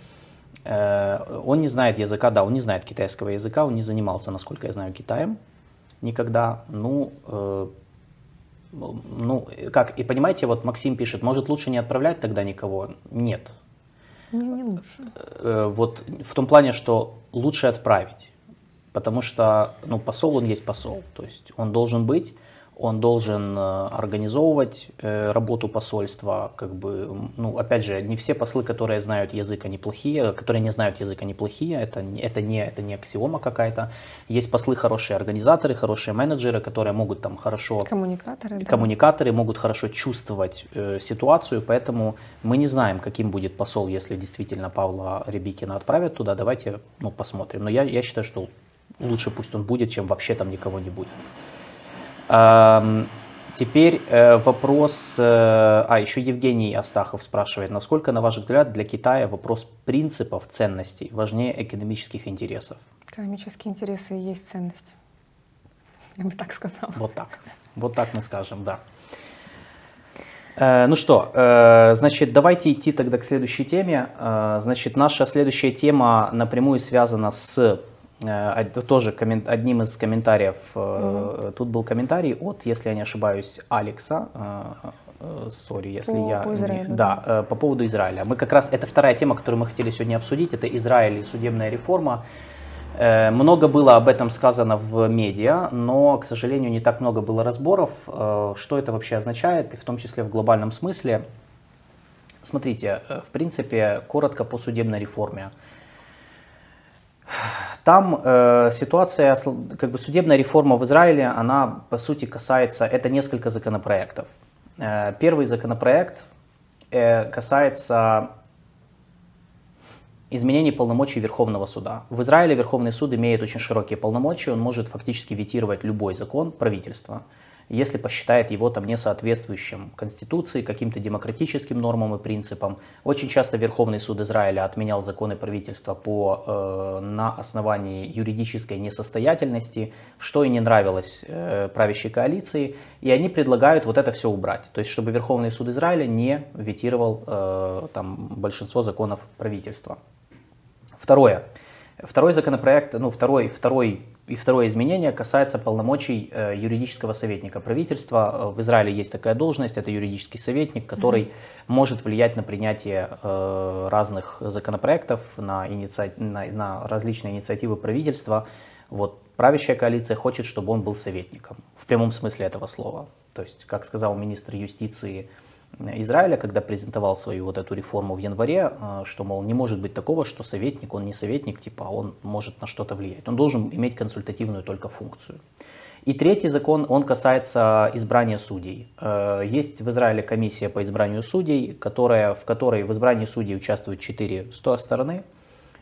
Э, он не знает языка, да, он не знает китайского языка, он не занимался, насколько я знаю, Китаем никогда. Ну, э, ну, как, и понимаете, вот Максим пишет, может лучше не отправлять тогда никого? Нет. Не, не лучше. Вот в том плане, что лучше отправить, потому что, ну, посол, он есть посол, то есть он должен быть, он должен э, организовывать э, работу посольства, как бы, ну, опять же, не все послы, которые знают язык, они плохие, которые не знают язык, они плохие, это, это, не, это не аксиома какая-то. Есть послы хорошие организаторы, хорошие менеджеры, которые могут там хорошо... Коммуникаторы, Коммуникаторы да. могут хорошо чувствовать э, ситуацию, поэтому мы не знаем, каким будет посол, если действительно Павла Рябикина отправят туда, давайте, ну, посмотрим. Но я, я считаю, что лучше пусть он будет, чем вообще там никого не будет. Теперь э, вопрос, э, а еще Евгений Астахов спрашивает, насколько, на ваш взгляд, для Китая вопрос принципов ценностей важнее экономических интересов? Экономические интересы и есть ценность. Я бы так сказала. Вот так. Вот так мы скажем, да. Э, ну что, значит, давайте идти тогда к следующей теме. Значит, наша следующая тема напрямую связана с тоже коммент, одним из комментариев, mm-hmm. тут был комментарий от, если я не ошибаюсь, Алекса, сори, если по, я... По Израилю, да, по поводу Израиля. Мы как раз, это вторая тема, которую мы хотели сегодня обсудить, это Израиль и судебная реформа. Много было об этом сказано в медиа, но, к сожалению, не так много было разборов, что это вообще означает, и в том числе в глобальном смысле. Смотрите, в принципе, коротко по судебной реформе. Там э, ситуация, как бы судебная реформа в Израиле, она по сути касается, это несколько законопроектов. Э, первый законопроект э, касается изменений полномочий Верховного суда. В Израиле Верховный суд имеет очень широкие полномочия, он может фактически ветировать любой закон правительства. Если посчитает его там несоответствующим Конституции, каким-то демократическим нормам и принципам. Очень часто Верховный суд Израиля отменял законы правительства по, э, на основании юридической несостоятельности, что и не нравилось э, правящей коалиции, и они предлагают вот это все убрать, то есть чтобы Верховный суд Израиля не ветировал э, там, большинство законов правительства. Второе. Второй законопроект, ну, второй, второй и второе изменение касается полномочий э, юридического советника правительства. Э, в Израиле есть такая должность, это юридический советник, который mm-hmm. может влиять на принятие э, разных законопроектов, на, иници... на, на различные инициативы правительства. Вот правящая коалиция хочет, чтобы он был советником, в прямом смысле этого слова. То есть, как сказал министр юстиции Израиля, когда презентовал свою вот эту реформу в январе, э, что, мол, не может быть такого, что советник, он не советник, типа, а он может на что-то влиять. Он должен иметь консультативную только функцию. И третий закон, он касается избрания судей. Э, есть в Израиле комиссия по избранию судей, которая, в которой в избрании судей участвуют четыре стороны –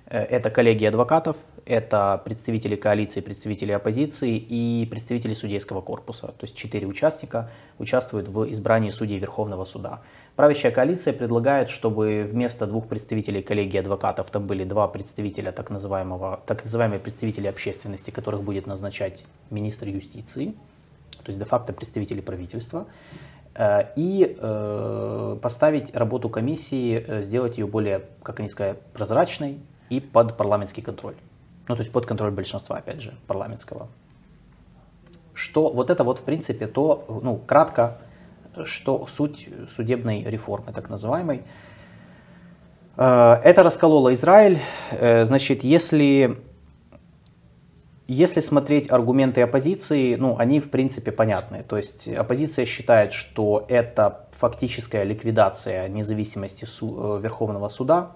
это коллеги адвокатов, это представители коалиции, представители оппозиции и представители судейского корпуса. То есть четыре участника участвуют в избрании судей Верховного суда. Правящая коалиция предлагает, чтобы вместо двух представителей коллегии адвокатов там были два представителя так, называемого, так называемые представители общественности, которых будет назначать министр юстиции, то есть де-факто представители правительства э, и э, поставить работу комиссии, сделать ее более, как они сказали, прозрачной, и под парламентский контроль. Ну, то есть под контроль большинства, опять же, парламентского. Что вот это вот, в принципе, то, ну, кратко, что суть судебной реформы, так называемой. Э, это раскололо Израиль. Э, значит, если, если смотреть аргументы оппозиции, ну, они, в принципе, понятны. То есть оппозиция считает, что это фактическая ликвидация независимости су- э, Верховного суда,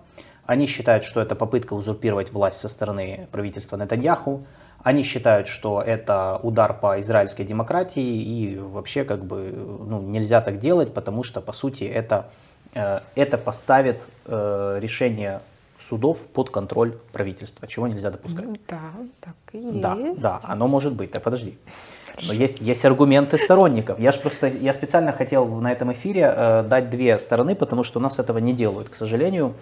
они считают, что это попытка узурпировать власть со стороны правительства Нетаньяху. Они считают, что это удар по израильской демократии и вообще как бы ну, нельзя так делать, потому что по сути это, э, это поставит э, решение судов под контроль правительства, чего нельзя допускать. Ну да, так и есть. Да, да, оно может быть. Так подожди. Но есть, есть аргументы сторонников. Я же просто, я специально хотел на этом эфире э, дать две стороны, потому что у нас этого не делают, к сожалению.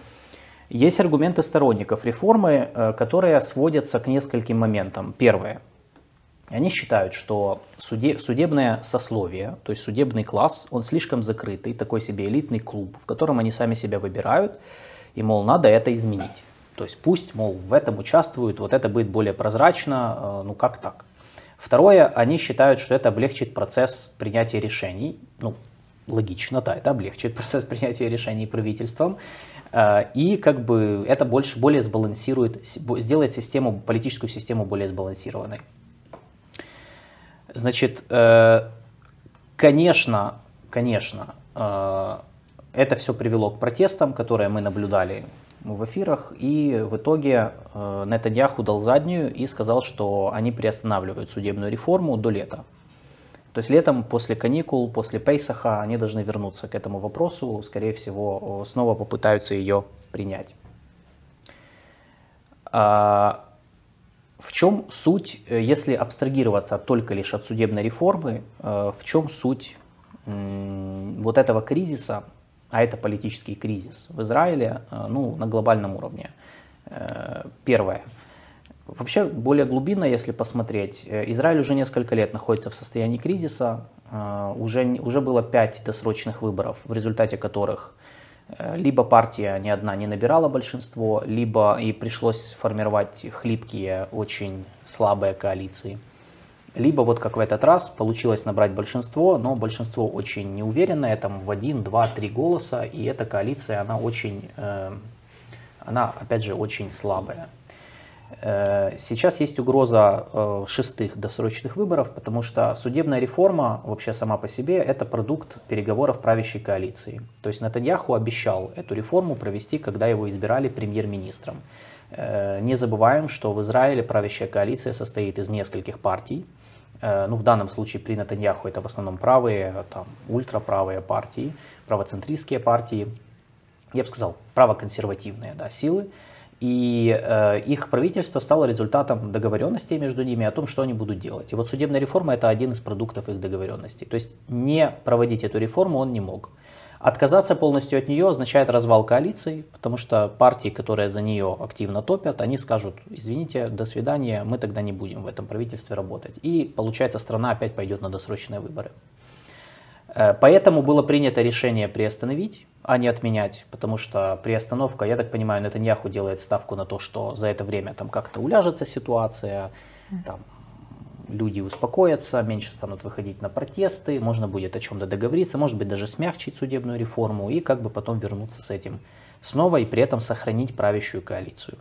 Есть аргументы сторонников реформы, э, которые сводятся к нескольким моментам. Первое. Они считают, что суде, судебное сословие, то есть судебный класс, он слишком закрытый, такой себе элитный клуб, в котором они сами себя выбирают, и, мол, надо это изменить. То есть пусть, мол, в этом участвуют, вот это будет более прозрачно, э, ну как так. Второе, они считают, что это облегчит процесс принятия решений. Ну, логично, да, это облегчит процесс принятия решений правительством. Э, и как бы это больше, более сбалансирует, сделает систему, политическую систему более сбалансированной. Значит, э, конечно, конечно, э, это все привело к протестам, которые мы наблюдали в эфирах, и в итоге Нетаньяху дал заднюю и сказал, что они приостанавливают судебную реформу до лета. То есть летом, после каникул, после Пейсаха, они должны вернуться к этому вопросу, скорее всего, снова попытаются ее принять. А, в чем суть, э, если абстрагироваться только лишь от судебной реформы, э, в чем суть вот этого кризиса, а это политический кризис в Израиле, э, ну, на глобальном уровне? Первое – Вообще, более глубинно, если посмотреть, э, Израиль уже несколько лет находится в состоянии кризиса. Э, уже, уже было пять досрочных выборов, в результате которых э, либо партия ни одна не набирала большинство, либо и пришлось формировать хлипкие, очень слабые коалиции. Либо вот как в этот раз получилось набрать большинство, но большинство очень неуверенное, там в один, два, три голоса, и эта коалиция, она очень, она опять же очень слабая. Э, сейчас есть угроза э, шестых досрочных выборов, потому что судебная реформа вообще сама по себе это продукт переговоров правящей коалиции. То есть Натаньяху обещал эту реформу провести, когда его избирали премьер-министром. Э, не забываем, что в Израиле правящая коалиция состоит из нескольких партий. Ну, в данном случае при Натаньяху это в основном правые, там, ультраправые партии, правоцентристские партии, я бы сказал, правоконсервативные да, силы. И э, их правительство стало результатом договоренностей между ними о том, что они будут делать. И вот судебная реформа это один из продуктов их договоренностей. То есть не проводить эту реформу он не мог. Отказаться полностью от нее означает развал коалиции, потому что партии, которые за нее активно топят, они скажут, извините, до свидания, мы тогда не будем в этом правительстве работать. И получается, страна опять пойдет на досрочные выборы. Э, поэтому было принято решение приостановить, а не отменять, потому что приостановка, я так понимаю, Нетаньяху делает ставку на то, что за это время там как-то уляжется ситуация, там люди успокоятся, меньше станут выходить на протесты, можно будет о чем-то договориться, может быть даже смягчить судебную реформу и как бы потом вернуться с этим снова и при этом сохранить правящую коалицию.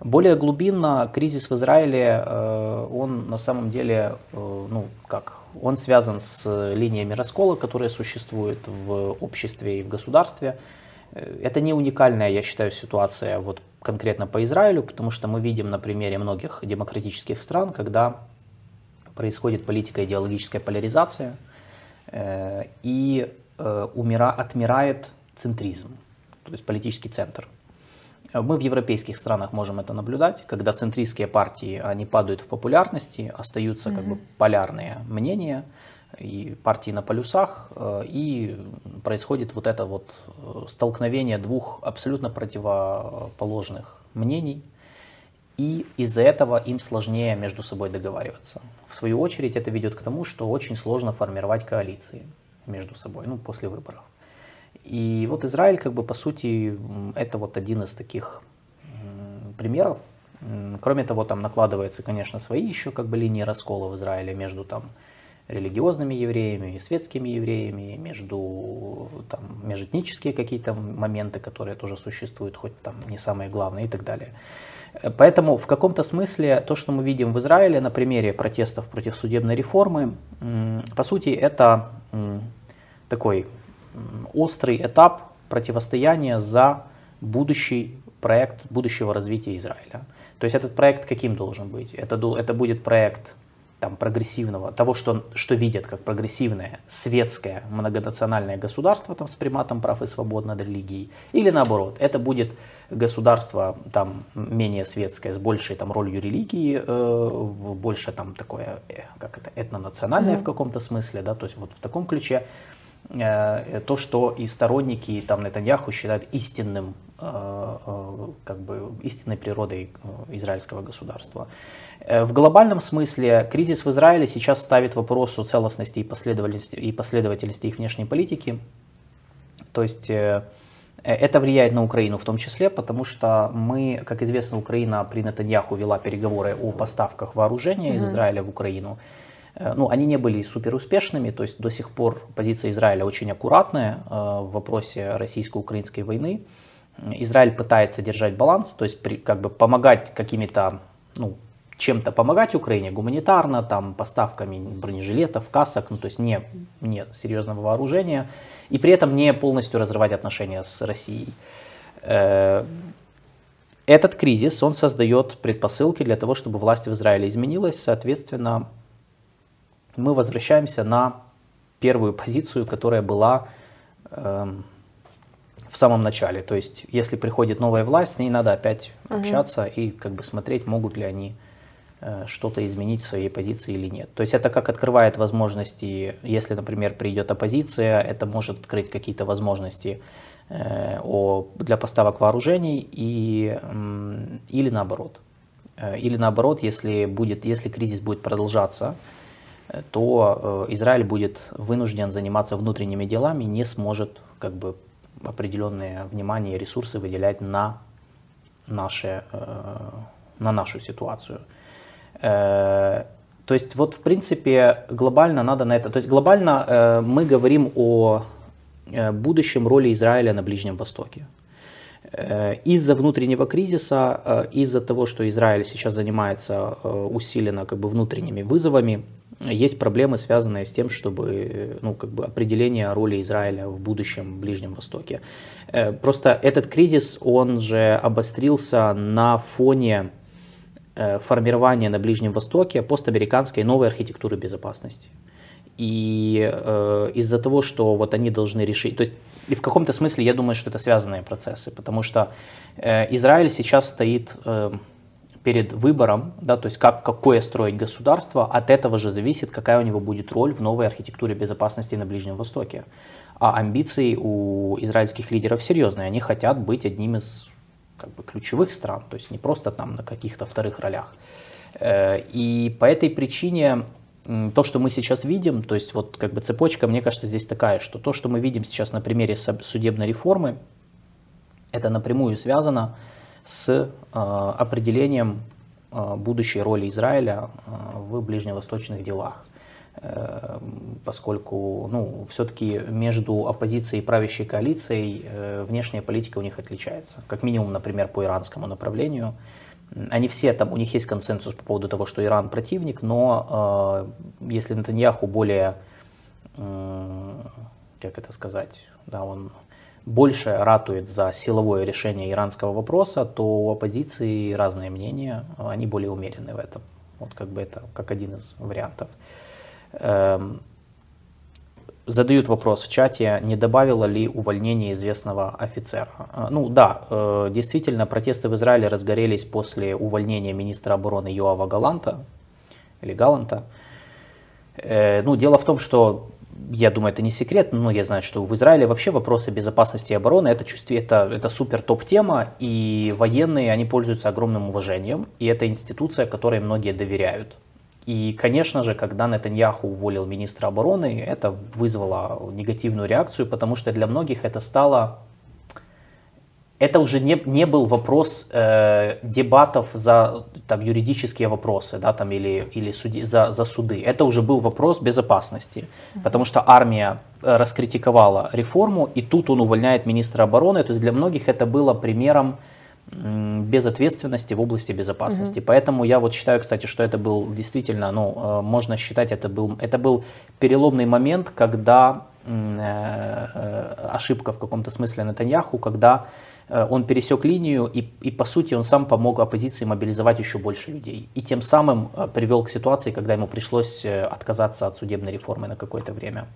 Более глубинно кризис в Израиле, э, он на самом деле, э, ну как, он связан с линиями раскола, которые существуют в обществе и в государстве. Э, это не уникальная, я считаю, ситуация вот конкретно по Израилю, потому что мы видим на примере многих демократических стран, когда происходит политико-идеологическая поляризация э, и э, умира, отмирает центризм, то есть политический центр. Мы в европейских странах можем это наблюдать, когда центристские партии, они падают в популярности, остаются mm-hmm. как бы полярные мнения, и партии на полюсах, э, и происходит вот это вот э, столкновение двух абсолютно противоположных мнений, и из-за этого им сложнее между собой договариваться. В свою очередь это ведет к тому, что очень сложно формировать коалиции между собой, ну, после выборов. И вот Израиль, как бы, по сути, это вот один из таких примеров. Кроме того, там накладывается, конечно, свои еще как бы линии раскола в Израиле между там религиозными евреями и светскими евреями, между там, межэтнические какие-то моменты, которые тоже существуют, хоть там не самые главные и так далее. Поэтому в каком-то смысле то, что мы видим в Израиле на примере протестов против судебной реформы, по сути это такой острый этап противостояния за будущий проект будущего развития Израиля. То есть этот проект каким должен быть? Это, это будет проект там, прогрессивного, того, что, что видят как прогрессивное светское многонациональное государство там, с приматом прав и свобод над религией, или наоборот, это будет государство там менее светское, с большей там ролью религии, э, в больше там такое, э, как это, этнонациональное mm-hmm. в каком-то смысле, да, то есть вот в таком ключе то, что и сторонники там Нетаньяху считают истинным, э, э, как бы истинной природой э, израильского государства. Э, в глобальном смысле кризис в Израиле сейчас ставит вопрос о целостности и последовательности, и последовательности их внешней политики. То есть э, Э, это влияет на Украину в том числе, потому что мы, как известно, Украина при Натаньяху вела переговоры о поставках вооружения mm-hmm. из Израиля в Украину. Э, ну, они не были супер успешными, то есть до сих пор позиция Израиля очень аккуратная э, в вопросе российско-украинской войны. Израиль пытается держать баланс, то есть при, как бы помогать какими-то ну, чем-то помогать Украине гуманитарно, там, поставками бронежилетов, касок, ну, то есть не, не серьезного вооружения, и при этом не полностью разрывать отношения с Россией. Э, этот кризис, он создает предпосылки для того, чтобы власть в Израиле изменилась, соответственно, мы возвращаемся на первую позицию, которая была э, в самом начале. То есть, если приходит новая власть, с ней надо опять угу. общаться и как бы смотреть, могут ли они Э, что-то изменить в своей позиции или нет. То есть это как открывает возможности, если, например, придет оппозиция, это может открыть какие-то возможности э, о, для поставок вооружений и, или наоборот. Э, или наоборот, если, будет, если кризис будет продолжаться, то Израиль будет вынужден заниматься внутренними делами, не сможет как бы определенное внимание и ресурсы выделять на, наши, на нашу ситуацию. Э, то есть вот в принципе глобально надо на это, то есть глобально э, мы говорим о э, будущем роли Израиля на Ближнем Востоке. Из-за внутреннего кризиса, из-за того, что Израиль сейчас занимается усиленно как бы внутренними вызовами, есть проблемы, связанные с тем, чтобы ну, как бы определение роли Израиля в будущем Ближнем Востоке. Просто этот кризис, он же обострился на фоне Э, формирования на Ближнем Востоке постамериканской новой архитектуры безопасности. И э, из-за того, что вот они должны решить, то есть и в каком-то смысле я думаю, что это связанные процессы, потому что э, Израиль сейчас стоит э, перед выбором, да, то есть как, какое строить государство, от этого же зависит, какая у него будет роль в новой архитектуре безопасности на Ближнем Востоке. А амбиции у израильских лидеров серьезные, они хотят быть одним из как бы, ключевых стран, то есть не просто там на каких-то вторых ролях. Э, и по этой причине то, что мы сейчас видим, то есть вот как бы цепочка, мне кажется, здесь такая, что то, что мы видим сейчас на примере судебной реформы, это напрямую связано с э, определением э, будущей роли Израиля э, в ближневосточных делах. Поскольку ну, все-таки между оппозицией и правящей коалицией внешняя политика у них отличается. Как минимум, например, по иранскому направлению – они все там, у них есть консенсус по поводу того, что Иран противник, но если Натаньяху более, как это сказать, да, он больше ратует за силовое решение иранского вопроса, то у оппозиции разные мнения, они более умеренные в этом. Вот как бы это как один из вариантов. Эм, задают вопрос в чате, не добавило ли увольнение известного офицера. А, ну да, э, действительно, протесты в Израиле разгорелись после увольнения министра обороны Йоава Галанта, или Галанта. Э, ну, дело в том, что, я думаю, это не секрет, но я знаю, что в Израиле вообще вопросы безопасности и обороны это, чувствие, это, это супер топ-тема, и военные, они пользуются огромным уважением, и это институция, которой многие доверяют. И, конечно же, когда Нетаньяху уволил министра обороны, это вызвало негативную реакцию, потому что для многих это стало... Это уже не, не был вопрос э, дебатов за там, юридические вопросы да, там, или, или суди, за, за суды. Это уже был вопрос безопасности, потому что армия э, раскритиковала реформу, и тут он увольняет министра обороны. То есть для многих это было примером без ответственности в области безопасности. Угу. Поэтому я вот считаю, кстати, что это был действительно, ну, э, можно считать, это был, это был переломный момент, когда э, э, ошибка в каком-то смысле Натаньяху, когда он пересек линию и, и, по сути, он сам помог оппозиции мобилизовать еще больше людей. И тем самым привел к ситуации, когда ему пришлось отказаться от судебной реформы на какое-то время.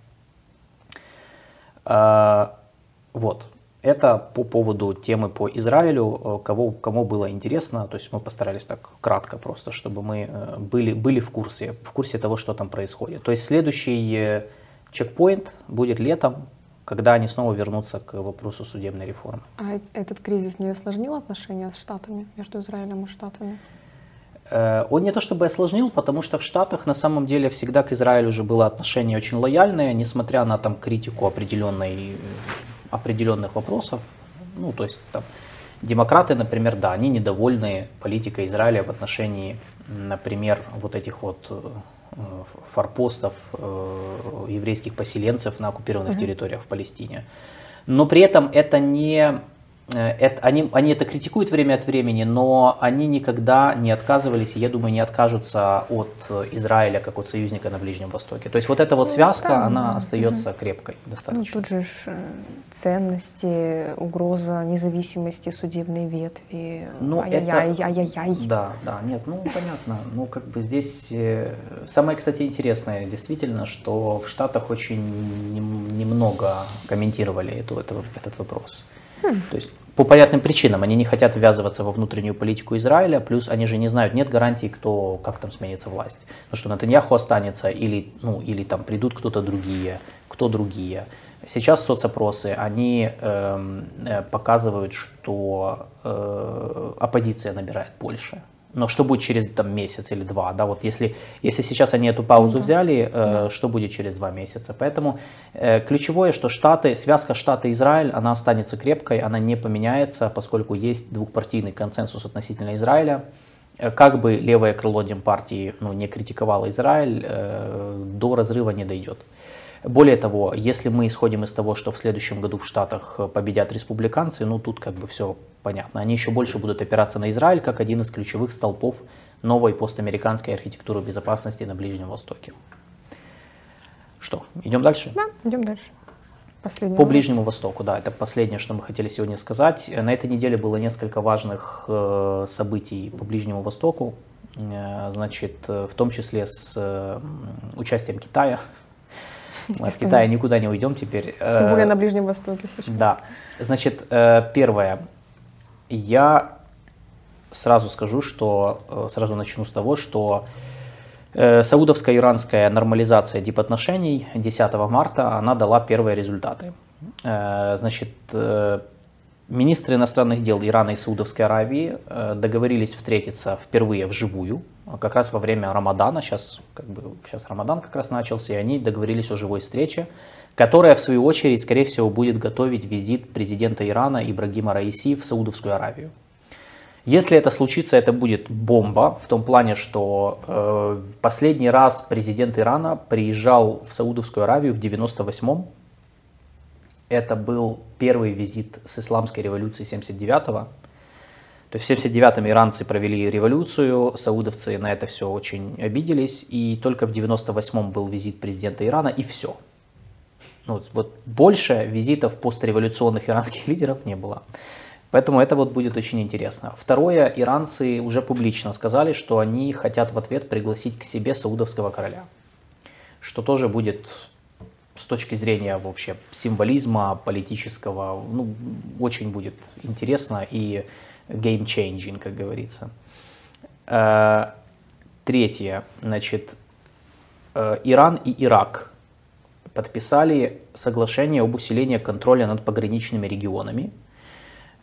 Вот. Это по поводу темы по Израилю, э, кого, кому было интересно, то есть мы постарались так кратко просто, чтобы мы э, были, были в курсе, в курсе того, что там происходит. То есть следующий э, чекпоинт будет летом, когда они снова вернутся к вопросу судебной реформы. А этот кризис не осложнил отношения с Штатами, между Израилем и Штатами? Он не то чтобы осложнил, потому что в Штатах на самом деле всегда к Израилю уже было отношение очень лояльное, несмотря на там критику определенной определенных вопросов. Ну, то есть там, демократы, например, да, они недовольны политикой Израиля в отношении, например, вот этих вот э, форпостов э, еврейских поселенцев на оккупированных mm-hmm. территориях в Палестине. Но при этом это не Э, это, они, они это критикуют время от времени, но они никогда не отказывались, и я думаю, не откажутся от Израиля как от союзника на Ближнем Востоке. То есть вот эта вот ну, связка, да, она да. остается угу. крепкой достаточно. Ну, тут же э, ценности, угроза независимости судебной ветви. Ну, ай-яй-яй, это... ай-яй-яй. Да, да, нет, ну понятно. Ну, как бы здесь э, самое, кстати, интересное действительно, что в Штатах очень немного комментировали эту, это, этот вопрос. То есть по понятным причинам они не хотят ввязываться во внутреннюю политику Израиля, плюс они же не знают, нет гарантии, кто, как там сменится власть. Ну что, Натаньяху останется или, ну, или там придут кто-то другие, кто другие. Сейчас соцопросы, они эм, э, показывают, что э, оппозиция набирает больше но что будет через там, месяц или два, да, вот если, если сейчас они эту паузу ну, взяли, э, да. что будет через два месяца. Поэтому э, ключевое, что Штаты, связка Штаты-Израиль, она останется крепкой, она не поменяется, поскольку есть двухпартийный консенсус относительно Израиля. Э, как бы левое крыло Демпартии ну, не критиковало Израиль, э, до разрыва не дойдет. Более того, если мы исходим из того, что в следующем году в Штатах победят республиканцы, ну тут как бы все понятно. Они еще больше будут опираться на Израиль как один из ключевых столпов новой постамериканской архитектуры безопасности на Ближнем Востоке. Что, идем дальше? Да, идем дальше. Последний По новость. Ближнему Востоку, да, это последнее, что мы хотели сегодня сказать. На этой неделе было несколько важных э, событий по Ближнему Востоку, э, значит, в том числе с э, участием Китая Мы от Китая никуда не уйдем теперь. Тем более на Ближнем Востоке сейчас. Да. Значит, первое. Я сразу скажу, что сразу начну с того, что Саудовско-иранская нормализация дипотношений 10 марта, она дала первые результаты. Значит, Министры иностранных дел Ирана и Саудовской Аравии э, договорились встретиться впервые вживую, как раз во время Рамадана, сейчас, как бы, сейчас Рамадан как раз начался, и они договорились о живой встрече, которая в свою очередь, скорее всего, будет готовить визит президента Ирана Ибрагима Раиси в Саудовскую Аравию. Если это случится, это будет бомба, в том плане, что э, последний раз президент Ирана приезжал в Саудовскую Аравию в 98-м, это был первый визит с исламской революции 79-го. То есть в 79-м иранцы провели революцию, саудовцы на это все очень обиделись, и только в 98-м был визит президента Ирана, и все. Ну, вот больше визитов постреволюционных иранских лидеров не было. Поэтому это вот будет очень интересно. Второе, иранцы уже публично сказали, что они хотят в ответ пригласить к себе саудовского короля, что тоже будет с точки зрения вообще символизма политического, ну, очень будет интересно и game-changing, как говорится. Э, третье, значит, э, Иран и Ирак подписали соглашение об усилении контроля над пограничными регионами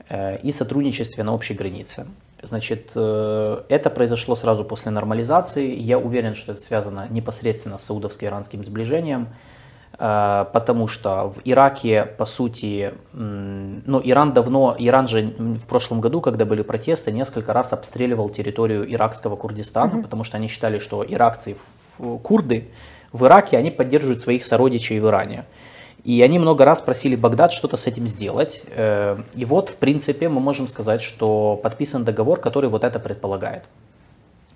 э, и сотрудничестве на общей границе. Значит, это произошло сразу после нормализации. Я уверен, что это связано непосредственно с саудовско-иранским сближением. Э, потому что в Ираке, по сути, ну, Иран давно, Иран же в прошлом году, когда были протесты, несколько раз обстреливал территорию иракского Курдистана, mm-hmm. потому что они считали, что иракцы, курды в Ираке, они поддерживают своих сородичей в Иране. И они много раз просили Багдад что-то с этим сделать. Э, и вот, в принципе, мы можем сказать, что подписан договор, который вот это предполагает.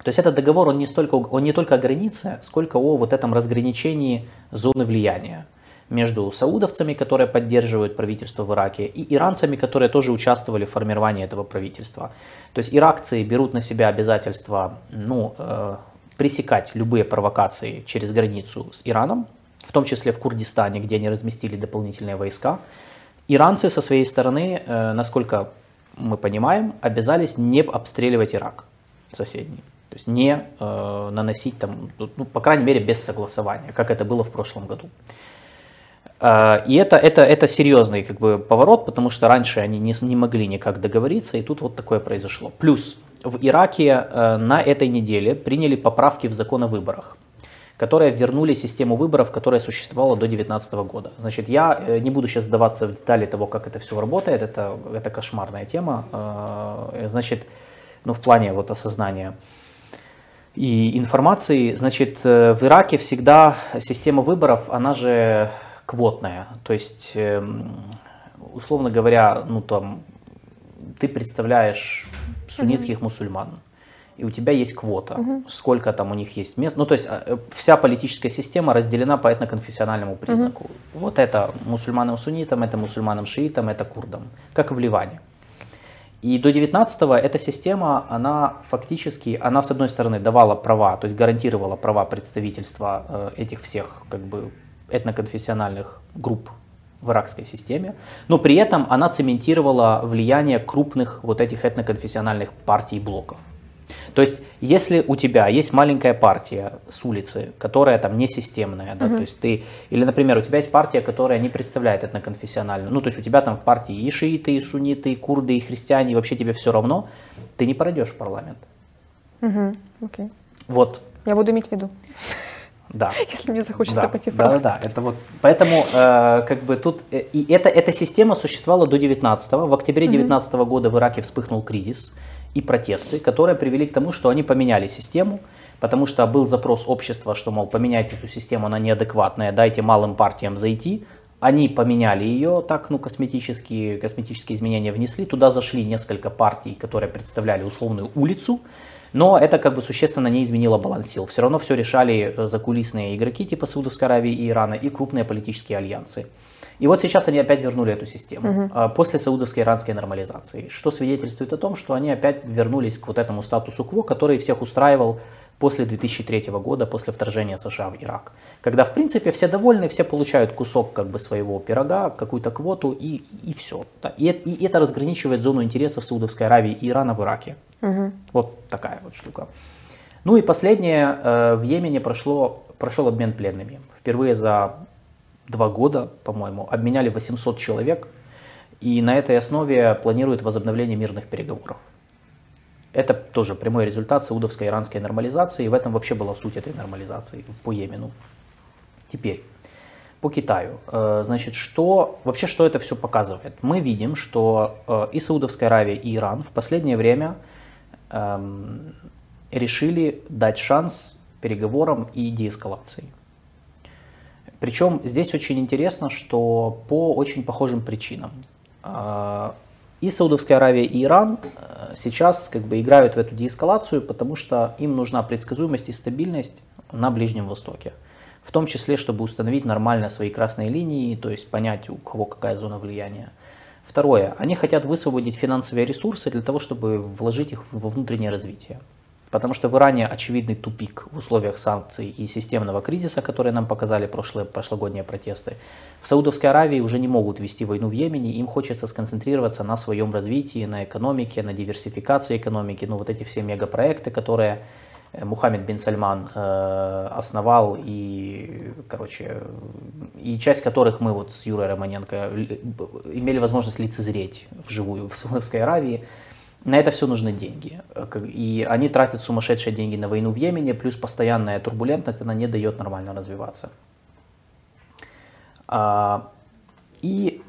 То есть этот договор, он не, столько, он не только о границе, сколько о вот этом разграничении зоны влияния между саудовцами, которые поддерживают правительство в Ираке, и иранцами, которые тоже участвовали в формировании этого правительства. То есть иракцы берут на себя обязательство ну, э, пресекать любые провокации через границу с Ираном, в том числе в Курдистане, где они разместили дополнительные войска. Иранцы со своей стороны, э, насколько мы понимаем, обязались не обстреливать Ирак соседний. То есть не э, наносить там, ну, по крайней мере, без согласования, как это было в прошлом году. Э, и это, это, это серьезный как бы, поворот, потому что раньше они не, не могли никак договориться, и тут вот такое произошло. Плюс в Ираке э, на этой неделе приняли поправки в закон о выборах которые вернули систему выборов, которая существовала до 2019 года. Значит, я э, не буду сейчас вдаваться в детали того, как это все работает, это, это кошмарная тема. Э, значит, ну, в плане вот осознания и информации. Значит, э, в Ираке всегда система выборов, она же квотная. То есть, эм, условно говоря, ну там, ты представляешь суннитских mm-hmm. мусульман, и у тебя есть квота, mm-hmm. сколько там у них есть мест. Ну, то есть, э, вся политическая система разделена по этноконфессиональному признаку. Mm-hmm. Вот это мусульманам-суннитам, это мусульманам-шиитам, это курдам, как и в Ливане. И до 19-го эта система, она фактически, она с одной стороны давала права, то есть гарантировала права представительства э, этих всех как бы этноконфессиональных групп в иракской системе, но при этом она цементировала влияние крупных вот этих этноконфессиональных партий и блоков. То есть, если у тебя есть маленькая партия с улицы, которая там не системная, да, uh-huh. то есть ты, или, например, у тебя есть партия, которая не представляет этноконфессиональную, ну, то есть у тебя там в партии и шииты, и сунниты, и курды, и христиане, и вообще тебе все равно, ты не пройдешь в парламент. Угу, окей. Вот. Я буду иметь в виду. Да. Если мне захочется да, пойти в парламент. Да, да, да. Это вот, поэтому э, как бы тут э, и эта, эта система существовала до 19-го. В октябре 19 -го года в Ираке вспыхнул кризис и протесты, которые привели к тому, что они поменяли систему, потому что был запрос общества, что, мол, поменять эту систему, она неадекватная, дайте малым партиям зайти. Они поменяли ее, так, ну, косметические, косметические изменения внесли. Туда зашли несколько партий, которые представляли условную улицу, но это как бы существенно не изменило баланс сил. Все равно все решали закулисные игроки типа Саудовской Аравии и Ирана и крупные политические альянсы. И вот сейчас они опять вернули эту систему угу. после саудовской иранской нормализации, что свидетельствует о том, что они опять вернулись к вот этому статусу кво, который всех устраивал после 2003 года, после вторжения США в Ирак. Когда, в принципе, все довольны, все получают кусок как бы своего пирога, какую-то квоту и, и все. И, и это разграничивает зону интересов Саудовской Аравии и Ирана в Ираке. Угу. Вот такая вот штука. Ну и последнее, э, в Йемене прошло, прошел обмен пленными. Впервые за два года, по-моему, обменяли 800 человек, и на этой основе планируют возобновление мирных переговоров. Это тоже прямой результат саудовской иранской нормализации, и в этом вообще была суть этой нормализации по Йемену. Теперь, по Китаю. Э, значит, что, вообще что это все показывает? Мы видим, что э, и Саудовская Аравия, и Иран в последнее время эм, решили дать шанс переговорам и деэскалации. Причем здесь очень интересно, что по очень похожим причинам. Э, и Саудовская Аравия, и Иран э, сейчас как бы играют в эту деэскалацию, потому что им нужна предсказуемость и стабильность на Ближнем Востоке. В том числе, чтобы установить нормально свои красные линии, то есть понять, у кого какая зона влияния. Второе. Они хотят высвободить финансовые ресурсы для того, чтобы вложить их во внутреннее развитие. Потому что в Иране очевидный тупик в условиях санкций и системного кризиса, которые нам показали прошлые, прошлогодние протесты. В Саудовской Аравии уже не могут вести войну в Йемене, им хочется сконцентрироваться на своем развитии, на экономике, на диверсификации экономики, ну вот эти все мегапроекты, которые э, Мухаммед бин Сальман э, основал и, короче, и часть которых мы вот с Юрой Романенко имели возможность лицезреть вживую в Саудовской Аравии. На это все нужны деньги. И они тратят сумасшедшие деньги на войну в Йемене, плюс постоянная турбулентность, она не дает нормально развиваться. А, и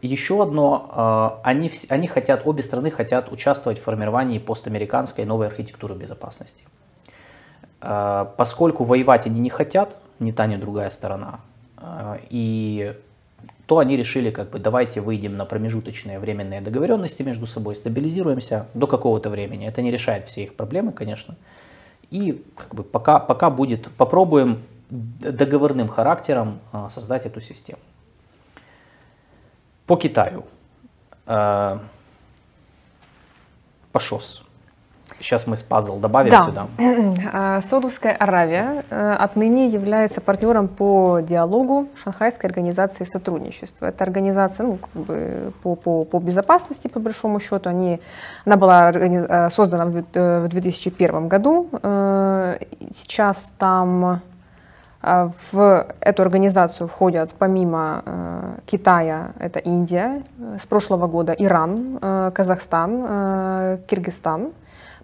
еще одно, а, они, они хотят, обе страны хотят участвовать в формировании постамериканской новой архитектуры безопасности. А, поскольку воевать они не хотят, ни та, ни другая сторона, и то они решили, как бы, давайте выйдем на промежуточные временные договоренности между собой, стабилизируемся до какого-то времени. Это не решает все их проблемы, конечно. И как бы, пока, пока будет, попробуем договорным характером а, создать эту систему. По Китаю. Э, по ШОС. Сейчас мы с пазл добавим да. сюда. А, Саудовская Аравия э, отныне является партнером по диалогу Шанхайской организации сотрудничества. Это организация ну, как бы по, по, по безопасности, по большому счету. Они, она была э, создана в 2001 э, году. Сейчас там в эту организацию входят помимо Китая, это Индия, с прошлого года Иран, Казахстан, Киргизстан.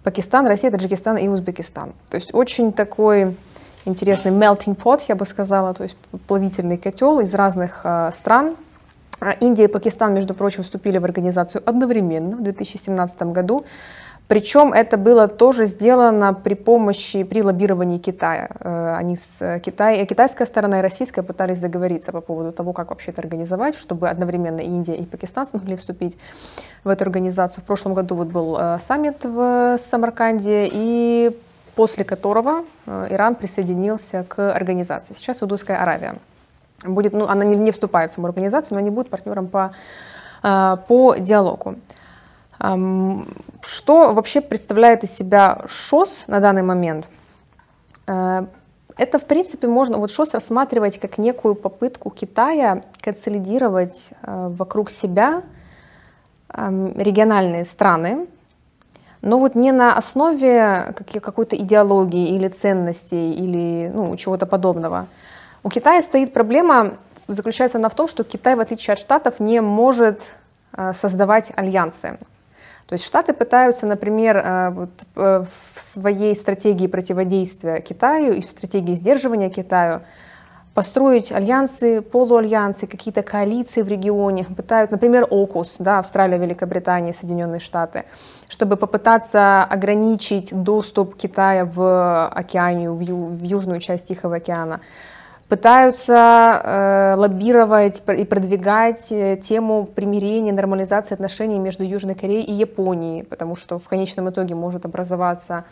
Пакистан, Россия, Таджикистан и Узбекистан. То есть очень такой интересный melting pot, я бы сказала, то есть плавительный котел из разных э, стран. А Индия и Пакистан, между прочим, вступили в организацию одновременно в 2017 году. Причем это было тоже сделано при помощи, при лоббировании Китая. Э, они с Китай, китайская сторона и российская пытались договориться по поводу того, как вообще это организовать, чтобы одновременно Индия и Пакистан смогли вступить в эту организацию. В прошлом году вот был э, саммит в Самарканде, и после которого э, Иран присоединился к организации. Сейчас Саудовская Аравия будет, ну, она не, не вступает в саму организацию, но они будут партнером по, по диалогу. Что вообще представляет из себя ШОС на данный момент? Э, это, в принципе, можно вот ШОС рассматривать как некую попытку Китая консолидировать э, вокруг себя региональные страны, но вот не на основе какой-то идеологии или ценностей или ну, чего-то подобного. У Китая стоит проблема, заключается она в том, что Китай, в отличие от Штатов, не может э, создавать альянсы. То есть Штаты пытаются, например, э, вот, э, в своей стратегии противодействия Китаю и в стратегии сдерживания Китаю построить альянсы, полуальянсы, какие-то коалиции в регионе, пытают, например, ОКУС, да, Австралия, Великобритания, Соединенные Штаты, чтобы попытаться ограничить доступ Китая в океанию, в, ю, в южную часть Тихого океана пытаются э, лоббировать и продвигать э, тему примирения, нормализации отношений между Южной Кореей и Японией, потому что в конечном итоге может образоваться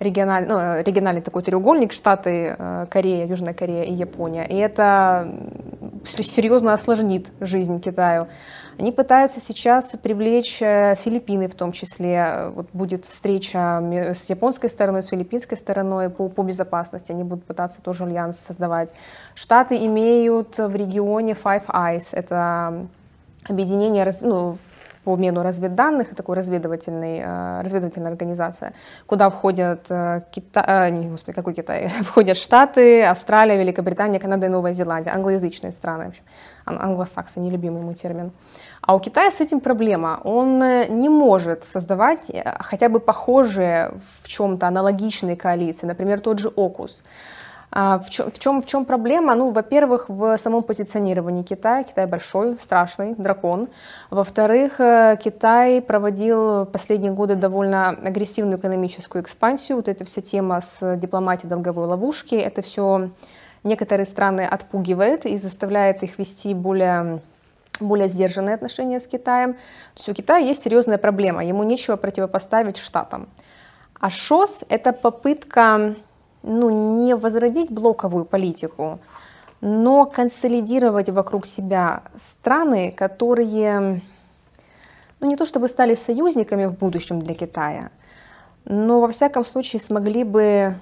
региональ, ну, э, региональный такой треугольник Штаты, э, Корея, Южная Корея и Япония. И это серьезно осложнит жизнь Китаю. Они пытаются сейчас привлечь э, Филиппины в том числе. Вот будет встреча с японской стороной, с филиппинской стороной по, по безопасности. Они будут пытаться тоже альянс создавать. Штаты имеют в регионе Five Eyes. Это объединение ну, по обмену разведданных, такой разведывательный, э, разведывательная организация, куда входят э, Китай, не, господи, какой Китай, входят Штаты, Австралия, Великобритания, Канада и Новая Зеландия, англоязычные страны, вообще, англосаксы, нелюбимый ему термин. А у Китая с этим проблема. Он э, не может создавать хотя бы похожие в чем-то аналогичные коалиции, например, тот же ОКУС. А в чем, в, чем, в чем проблема? Ну, во-первых, в самом позиционировании Китая. Китай большой, страшный дракон. Во-вторых, э, Китай проводил в последние годы довольно агрессивную экономическую экспансию. Вот эта вся тема с дипломатией долговой ловушки, это все некоторые страны отпугивает и заставляет их вести более более сдержанные отношения с Китаем. То есть у Китая есть серьезная проблема, ему нечего противопоставить Штатам. А ШОС – это попытка ну, не возродить блоковую политику, но консолидировать вокруг себя страны, которые, ну не то чтобы стали союзниками в будущем для Китая, но во всяком случае смогли бы,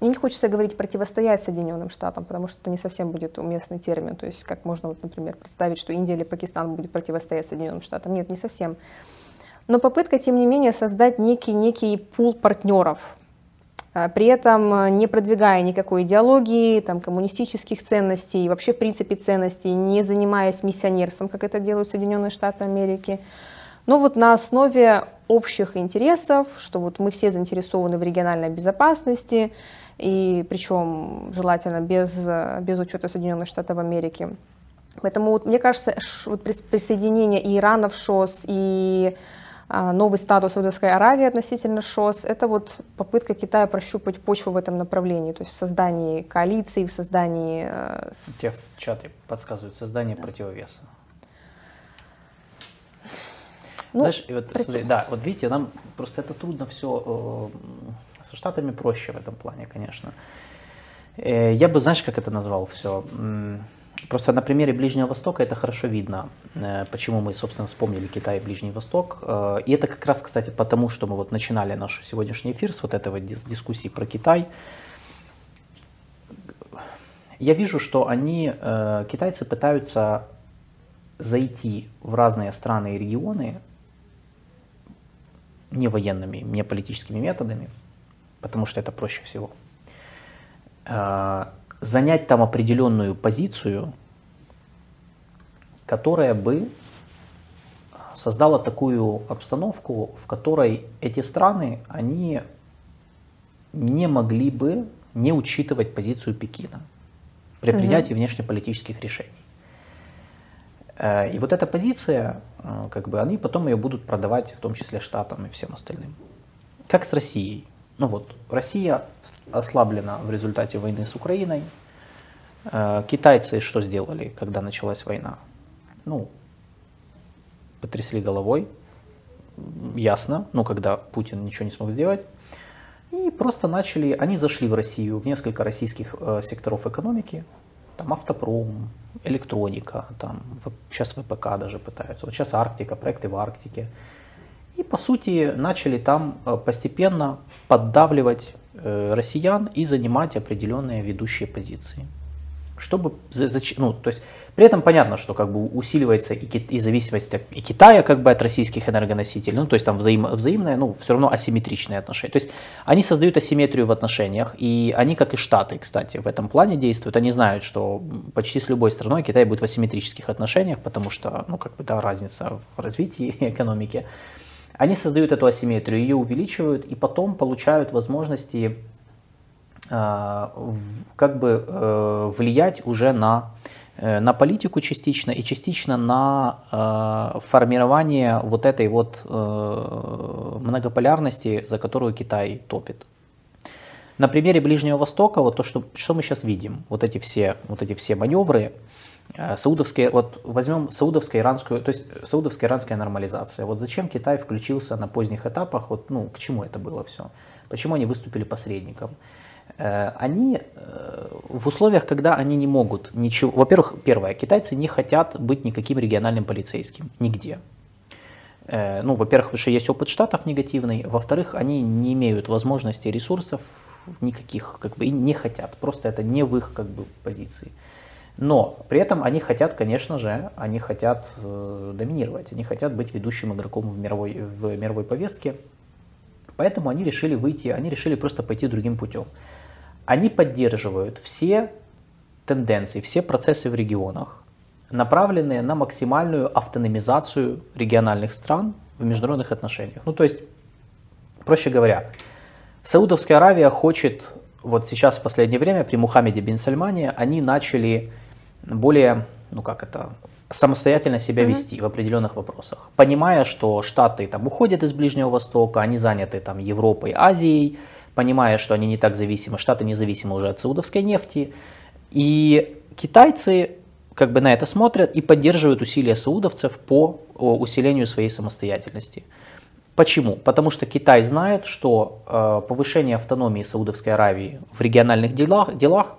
мне не хочется говорить противостоять Соединенным Штатам, потому что это не совсем будет уместный термин, то есть как можно, вот, например, представить, что Индия или Пакистан будет противостоять Соединенным Штатам. Нет, не совсем. Но попытка, тем не менее, создать некий, некий пул партнеров, а, при этом э, не продвигая никакой идеологии, там, коммунистических ценностей, вообще в принципе ценностей, не занимаясь миссионерством, как это делают Соединенные Штаты Америки. Но вот на основе общих интересов, что вот мы все заинтересованы в региональной безопасности, и причем желательно без, без учета Соединенных Штатов Америки. Поэтому вот, мне кажется, вот присоединение и Ирана в ШОС, и а, новый статус Саудовской Аравии относительно ШОС, это вот попытка Китая прощупать почву в этом направлении, то есть в создании коалиции, в создании... Э, Те в чате подсказывают создание да. противовеса. Ну, Знаешь, вот, против... смотри, да, вот видите, нам просто это трудно все, э, со Штатами проще в этом плане, конечно. Э, я бы, знаешь, как это назвал все? Просто на примере Ближнего Востока это хорошо видно, э, почему мы, собственно, вспомнили Китай и Ближний Восток. Э, и это как раз, кстати, потому, что мы вот начинали наш сегодняшний эфир с вот этого дискуссии про Китай. Я вижу, что они, китайцы пытаются зайти в разные страны и регионы не военными, не политическими методами, потому что это проще всего занять там определенную позицию, которая бы создала такую обстановку, в которой эти страны, они не могли бы не учитывать позицию Пекина при принятии угу. внешнеполитических решений. Э, и вот эта позиция, э, как бы они потом ее будут продавать, в том числе Штатам и всем остальным. Как с Россией. Ну вот, Россия ослаблена в результате войны с Украиной. Э, китайцы что сделали, когда началась война? Ну, потрясли головой, ясно, ну, когда Путин ничего не смог сделать. И просто начали, они зашли в Россию, в несколько российских э, секторов экономики, там автопром, электроника, там сейчас ВПК даже пытаются, вот сейчас Арктика, проекты в Арктике. И по сути начали там э, постепенно поддавливать Э, россиян и занимать определенные ведущие позиции. Чтобы, ну, то есть, при этом понятно, что как бы усиливается и, и зависимость и Китая как бы от российских энергоносителей, ну, то есть там взаим, взаимное, ну, все равно асимметричные отношения. То есть они создают асимметрию в отношениях, и они, как и Штаты, кстати, в этом плане действуют. Они знают, что почти с любой страной Китай будет в асимметрических отношениях, потому что, ну, как бы, да, разница в развитии экономики. Они создают эту асимметрию, ее увеличивают и потом получают возможности э, как бы э, влиять уже на, э, на политику частично и частично на э, формирование вот этой вот многополярности, за которую Китай топит. На примере Ближнего Востока, вот то, что, что мы сейчас видим, вот эти все, вот эти все маневры, Э, саудовская, вот возьмем саудовско-иранскую, то есть саудовско-иранская нормализация. Вот зачем Китай включился на поздних этапах, вот, ну, к чему это было все? Почему они выступили посредником? Э, они э, в условиях, когда они не могут ничего... Во-первых, первое, китайцы не хотят быть никаким региональным полицейским, нигде. Ну, во-первых, потому что есть опыт штатов негативный, во-вторых, они не имеют возможности ресурсов никаких, как бы, и не хотят, просто это не в их, как бы, позиции. Но при этом они хотят, конечно же, они хотят э, доминировать, они хотят быть ведущим игроком в мировой, в мировой повестке, поэтому они решили выйти, они решили просто пойти другим путем. Они поддерживают все тенденции, все процессы в регионах, направленные на максимальную автономизацию региональных стран в международных отношениях. Ну, то есть, проще говоря, Саудовская Аравия хочет, вот сейчас в последнее время при Мухаммеде бин Сальмане, они начали более, ну как это, самостоятельно себя mm-hmm. вести в определенных вопросах, понимая, что Штаты там уходят из Ближнего Востока, они заняты там Европой, Азией, понимая, что они не так зависимы, Штаты независимы уже от саудовской нефти. И китайцы как бы на это смотрят и поддерживают усилия саудовцев по усилению своей самостоятельности. Почему? Потому что Китай знает, что э, повышение автономии Саудовской Аравии в региональных делах, делах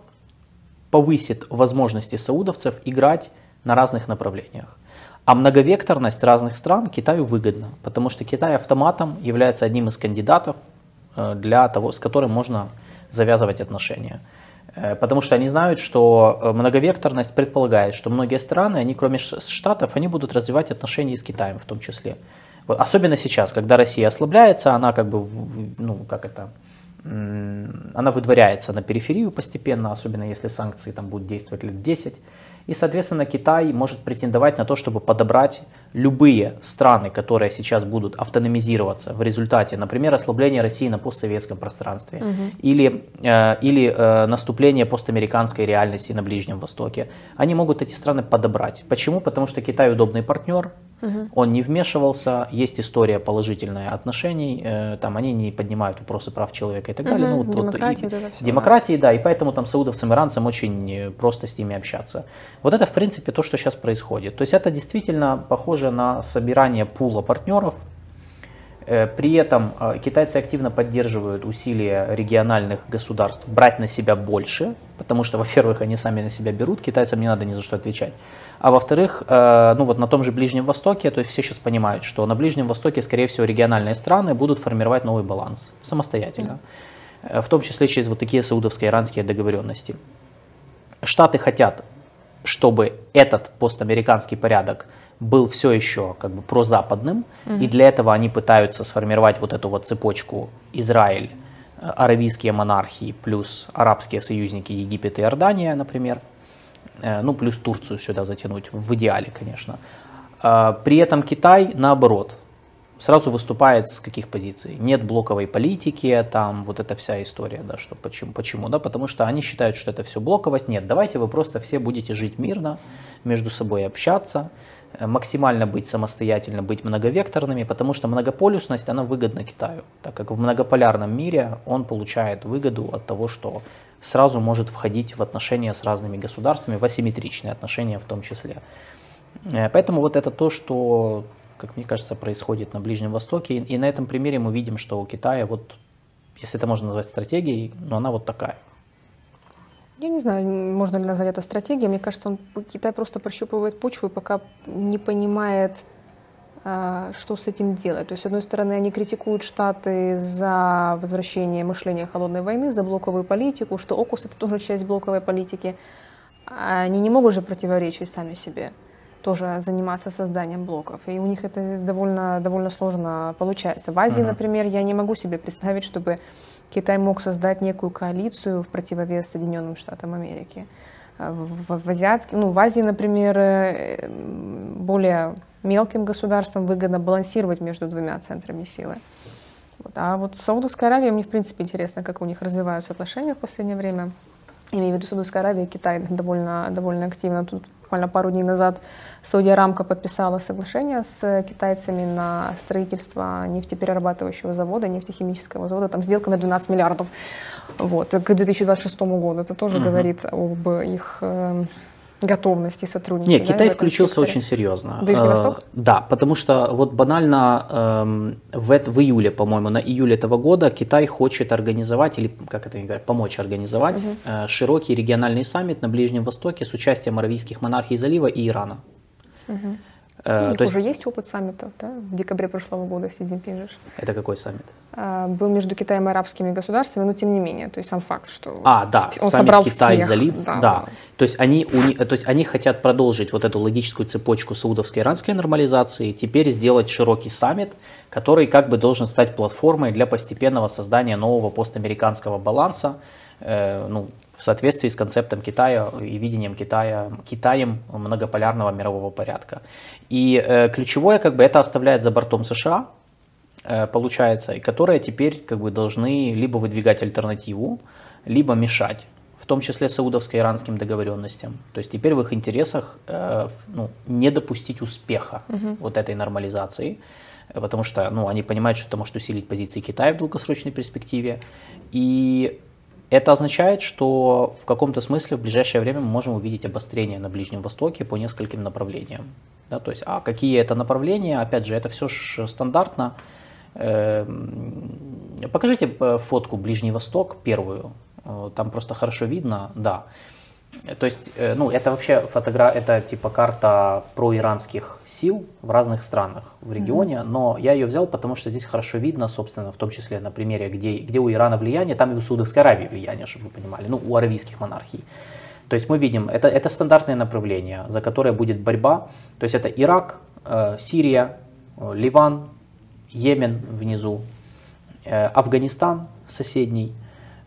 повысит возможности саудовцев играть на разных направлениях. А многовекторность разных стран Китаю выгодна, потому что Китай автоматом является одним из кандидатов Э, для того, с которым можно завязывать отношения. Э, потому что они знают, что э, многовекторность предполагает, что многие страны, они кроме Штатов, они будут развивать отношения с Китаем в том числе. Особенно сейчас, когда Россия ослабляется, она как бы, ну, как это, она выдворяется на периферию постепенно, особенно если санкции там будут действовать лет 10. И, соответственно, Китай может претендовать на то, чтобы подобрать любые страны, которые сейчас будут автономизироваться в результате, например, ослабления России на постсоветском пространстве угу. или, э, или э, наступления постамериканской реальности на Ближнем Востоке. Они могут эти страны подобрать. Почему? Потому что Китай удобный партнер, Угу. Он не вмешивался, есть история положительная отношений, э, там они не поднимают вопросы прав человека и так далее. Угу. Ну, вот, демократии, вот, и, демократии, да, и поэтому там саудовцам, иранцам очень э, просто с ними общаться. Вот это, в принципе, то, что сейчас происходит. То есть это действительно похоже на собирание пула партнеров, Э, при этом э, китайцы активно поддерживают усилия региональных государств брать на себя больше, потому что, во-первых, они сами на себя берут, китайцам не надо ни за что отвечать. А во-вторых, э, ну вот на том же Ближнем Востоке, то есть все сейчас понимают, что на Ближнем Востоке, скорее всего, региональные страны будут формировать новый баланс самостоятельно, mm. в том числе через вот такие саудовско-иранские договоренности. Штаты хотят, чтобы этот постамериканский порядок был все еще как бы прозападным, угу. и для этого они пытаются сформировать вот эту вот цепочку Израиль, аравийские монархии плюс арабские союзники Египет и Иордания, например, ну плюс Турцию сюда затянуть, в идеале, конечно. А, при этом Китай, наоборот, сразу выступает с каких позиций? Нет блоковой политики, там вот эта вся история, да, что почему, почему, да, потому что они считают, что это все блоковость. Нет, давайте вы просто все будете жить мирно, между собой общаться, Э, максимально быть самостоятельно, быть многовекторными, потому что многополюсность, она выгодна Китаю, так как в многополярном мире он получает выгоду от того, что сразу может входить в отношения с разными государствами, в асимметричные отношения в том числе. Э, поэтому вот это то, что, как мне кажется, происходит на Ближнем Востоке. И на этом примере мы видим, что у Китая, вот, если это можно назвать стратегией, но она вот такая. Я не знаю, можно ли назвать это стратегией. Мне кажется, он, Китай просто прощупывает почву и пока не понимает, что с этим делать. То есть, с одной стороны, они критикуют Штаты за возвращение мышления холодной войны, за блоковую политику, что ОКУС это тоже часть блоковой политики. Они не могут же противоречить сами себе тоже заниматься созданием блоков. И у них это довольно, довольно сложно получается. В Азии, uh-huh. например, я не могу себе представить, чтобы Китай мог создать некую коалицию в противовес Соединенным Штатам Америки. А в, в, азиатске, ну, в Азии, например, э, более мелким государствам выгодно балансировать между двумя центрами силы. Вот. А вот Саудовская Аравия, мне в принципе интересно, как у них развиваются отношения в последнее время. Имею в виду Саудовская Аравия и Китай довольно, довольно активно тут буквально пару дней назад Саудия Рамка подписала соглашение с китайцами на строительство нефтеперерабатывающего завода, нефтехимического завода. Там сделка на 12 миллиардов вот, к 2026 году. Это тоже uh-huh. говорит об их э, готовности сотрудничать. Нет, Китай да, включился очень серьезно. Ближний э, Восток? Да, потому что вот банально эм, в, в июле, по-моему, на июле этого года Китай хочет организовать, или как это говорят, помочь организовать угу. широкий региональный саммит на Ближнем Востоке с участием аравийских монархий залива и Ирана. Угу. Э, У них уже есть... есть опыт саммитов, да? В декабре прошлого года Си Цзиньпин Это какой саммит? А, был между Китаем и арабскими государствами, но тем не менее, то есть сам факт, что а, да, он собрал Китай всех. залив, да. да. То есть они, то есть они хотят продолжить вот эту логическую цепочку саудовско-иранской нормализации, теперь сделать широкий саммит, который как бы должен стать платформой для постепенного создания нового постамериканского баланса, э, ну, в соответствии с концептом Китая и видением Китая, Китаем многополярного мирового порядка. И э, ключевое как бы это оставляет за бортом США, э, получается, и которые теперь как бы должны либо выдвигать альтернативу, либо мешать в том числе саудовско-иранским договоренностям. То есть теперь в их интересах э, ну, не допустить успеха угу. вот этой нормализации, потому что ну, они понимают, что это может усилить позиции Китая в долгосрочной перспективе. И это означает, что в каком-то смысле в ближайшее время мы можем увидеть обострение на Ближнем Востоке по нескольким направлениям. Да, то есть, а какие это направления? Опять же, это все стандартно. Эм, покажите э, фотку Ближний Восток первую. Э, там просто хорошо видно, да. То есть, э, ну, это вообще фотограф, это типа карта проиранских сил в разных странах в регионе, mm-hmm. но я ее взял, потому что здесь хорошо видно, собственно, в том числе на примере, где, где у Ирана влияние, там и у Саудовской Аравии влияние, чтобы вы понимали, ну, у аравийских монархий. То есть мы видим, это, это стандартное направление, за которое будет борьба. То есть это Ирак, э, Сирия, э, Ливан, Йемен внизу, э, Афганистан соседний.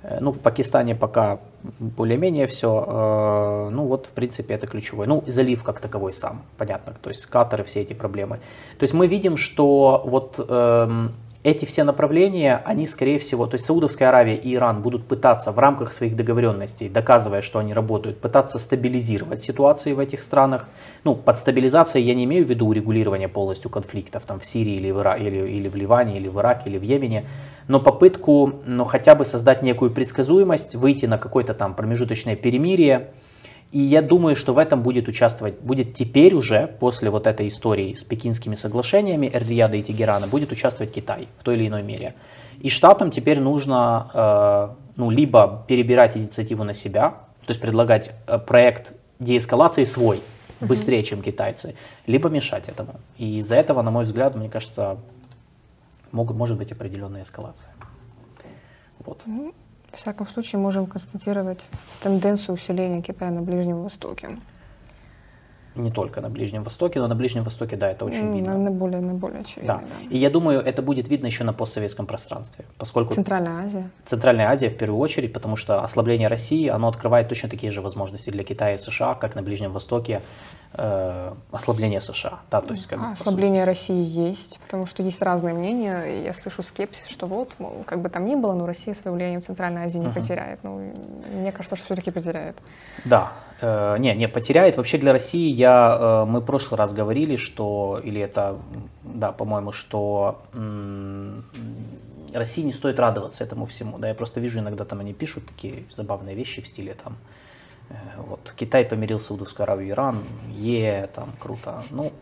Э, ну, в Пакистане пока более-менее все. Э, ну вот, в принципе, это ключевой. Ну, залив как таковой сам, понятно. То есть Катар и все эти проблемы. То есть мы видим, что вот эм, эти все направления, они, скорее всего, то есть Саудовская Аравия и Иран будут пытаться в рамках своих договоренностей, доказывая, что они работают, пытаться стабилизировать ситуации в этих странах. Ну, под стабилизацией я не имею в виду урегулирование полностью конфликтов там в Сирии или в, Ира, или, или в Ливане, или в Ираке, или в Йемене, но попытку ну, хотя бы создать некую предсказуемость, выйти на какое-то там промежуточное перемирие, и я думаю, что в этом будет участвовать, будет теперь уже, после вот этой истории с пекинскими соглашениями Эр-Рияда и Тегерана, будет участвовать Китай в той или иной мере. И штатам теперь нужно э, ну, либо перебирать инициативу на себя, то есть предлагать э, проект деэскалации свой, быстрее, чем китайцы, либо мешать этому. И из-за этого, на мой взгляд, мне кажется, могут, может быть определенная эскалация. Вот. В всяком случае, можем констатировать тенденцию усиления Китая на Ближнем Востоке. Не только на Ближнем Востоке, но на Ближнем Востоке, да, это очень видно. На, более, на более очевидно, да. да. И я думаю, это будет видно еще на постсоветском пространстве, поскольку... Центральная Азия. Центральная Азия в первую очередь, потому что ослабление России, оно открывает точно такие же возможности для Китая и США, как на Ближнем Востоке э, ослабление США. Да, то есть, как а, ослабление России есть, потому что есть разные мнения. Я слышу скепсис, что вот, мол, как бы там ни было, но Россия свое влияние в Центральной Азии не uh-huh. потеряет. Ну, мне кажется, что все-таки потеряет. Да, э, не, не потеряет. Вообще для России я, э, мы в прошлый раз говорили, что, или это, да, по-моему, что м- России не стоит радоваться этому всему. Да, я просто вижу иногда там они пишут такие забавные вещи в стиле там Э, вот, Китай помирил Саудовскую Аравию Иран, е, там, круто. Ну,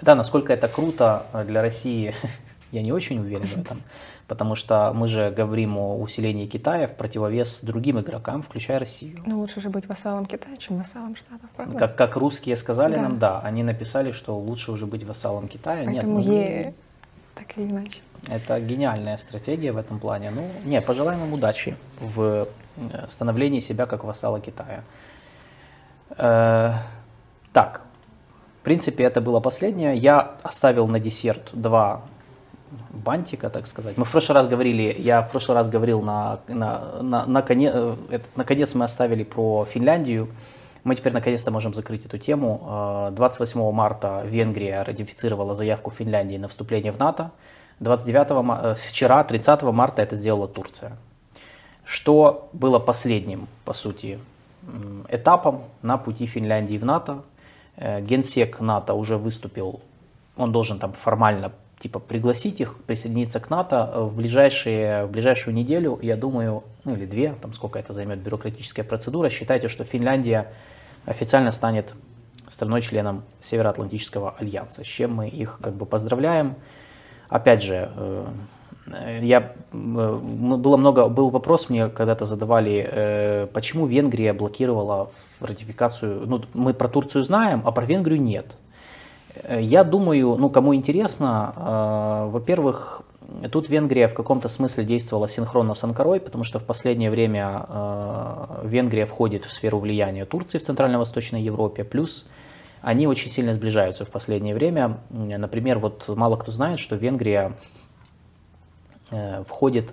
да, насколько это круто для России, я не очень уверен в этом, потому что мы же говорим о усилении Китая в противовес другим игрокам, включая Россию. Ну, лучше же быть вассалом Китая, чем вассалом Штатов, правда? Как, как русские сказали да. нам, да, они написали, что лучше уже быть вассалом Китая. Поэтому Нет, ну, е, так или иначе. Это гениальная стратегия в этом плане. Ну, не, пожелаем им удачи в э, становлении себя как вассала Китая. Э, так, в принципе, это было последнее. Я оставил на десерт два бантика, так сказать. Мы в прошлый раз говорили, я в прошлый раз говорил на, на, на, на конец, э, это, наконец мы оставили про Финляндию. Мы теперь наконец-то можем закрыть эту тему. 28 э, марта Венгрия ратифицировала заявку Финляндии на вступление в НАТО. 29 вчера, 30 марта это сделала Турция. Что было последним, по сути, этапом на пути Финляндии в НАТО. Э, генсек НАТО уже выступил, он должен там формально типа пригласить их присоединиться к НАТО в, ближайшие, в ближайшую неделю, я думаю, ну или две, там сколько это займет бюрократическая процедура. Считайте, что Финляндия официально станет страной-членом Североатлантического альянса, с чем мы их как бы поздравляем. Опять же, э, я, было много, был вопрос мне когда-то задавали, э, почему Венгрия блокировала ратификацию, ну мы про Турцию знаем, а про Венгрию нет. Э, я думаю, ну кому интересно, во-первых, Тут Венгрия в каком-то смысле действовала синхронно с Анкарой, потому что в последнее время э, Венгрия входит в сферу влияния Турции в Центрально-Восточной Европе, плюс они очень сильно сближаются в последнее время. Например, вот мало кто знает, что Венгрия э, входит, э,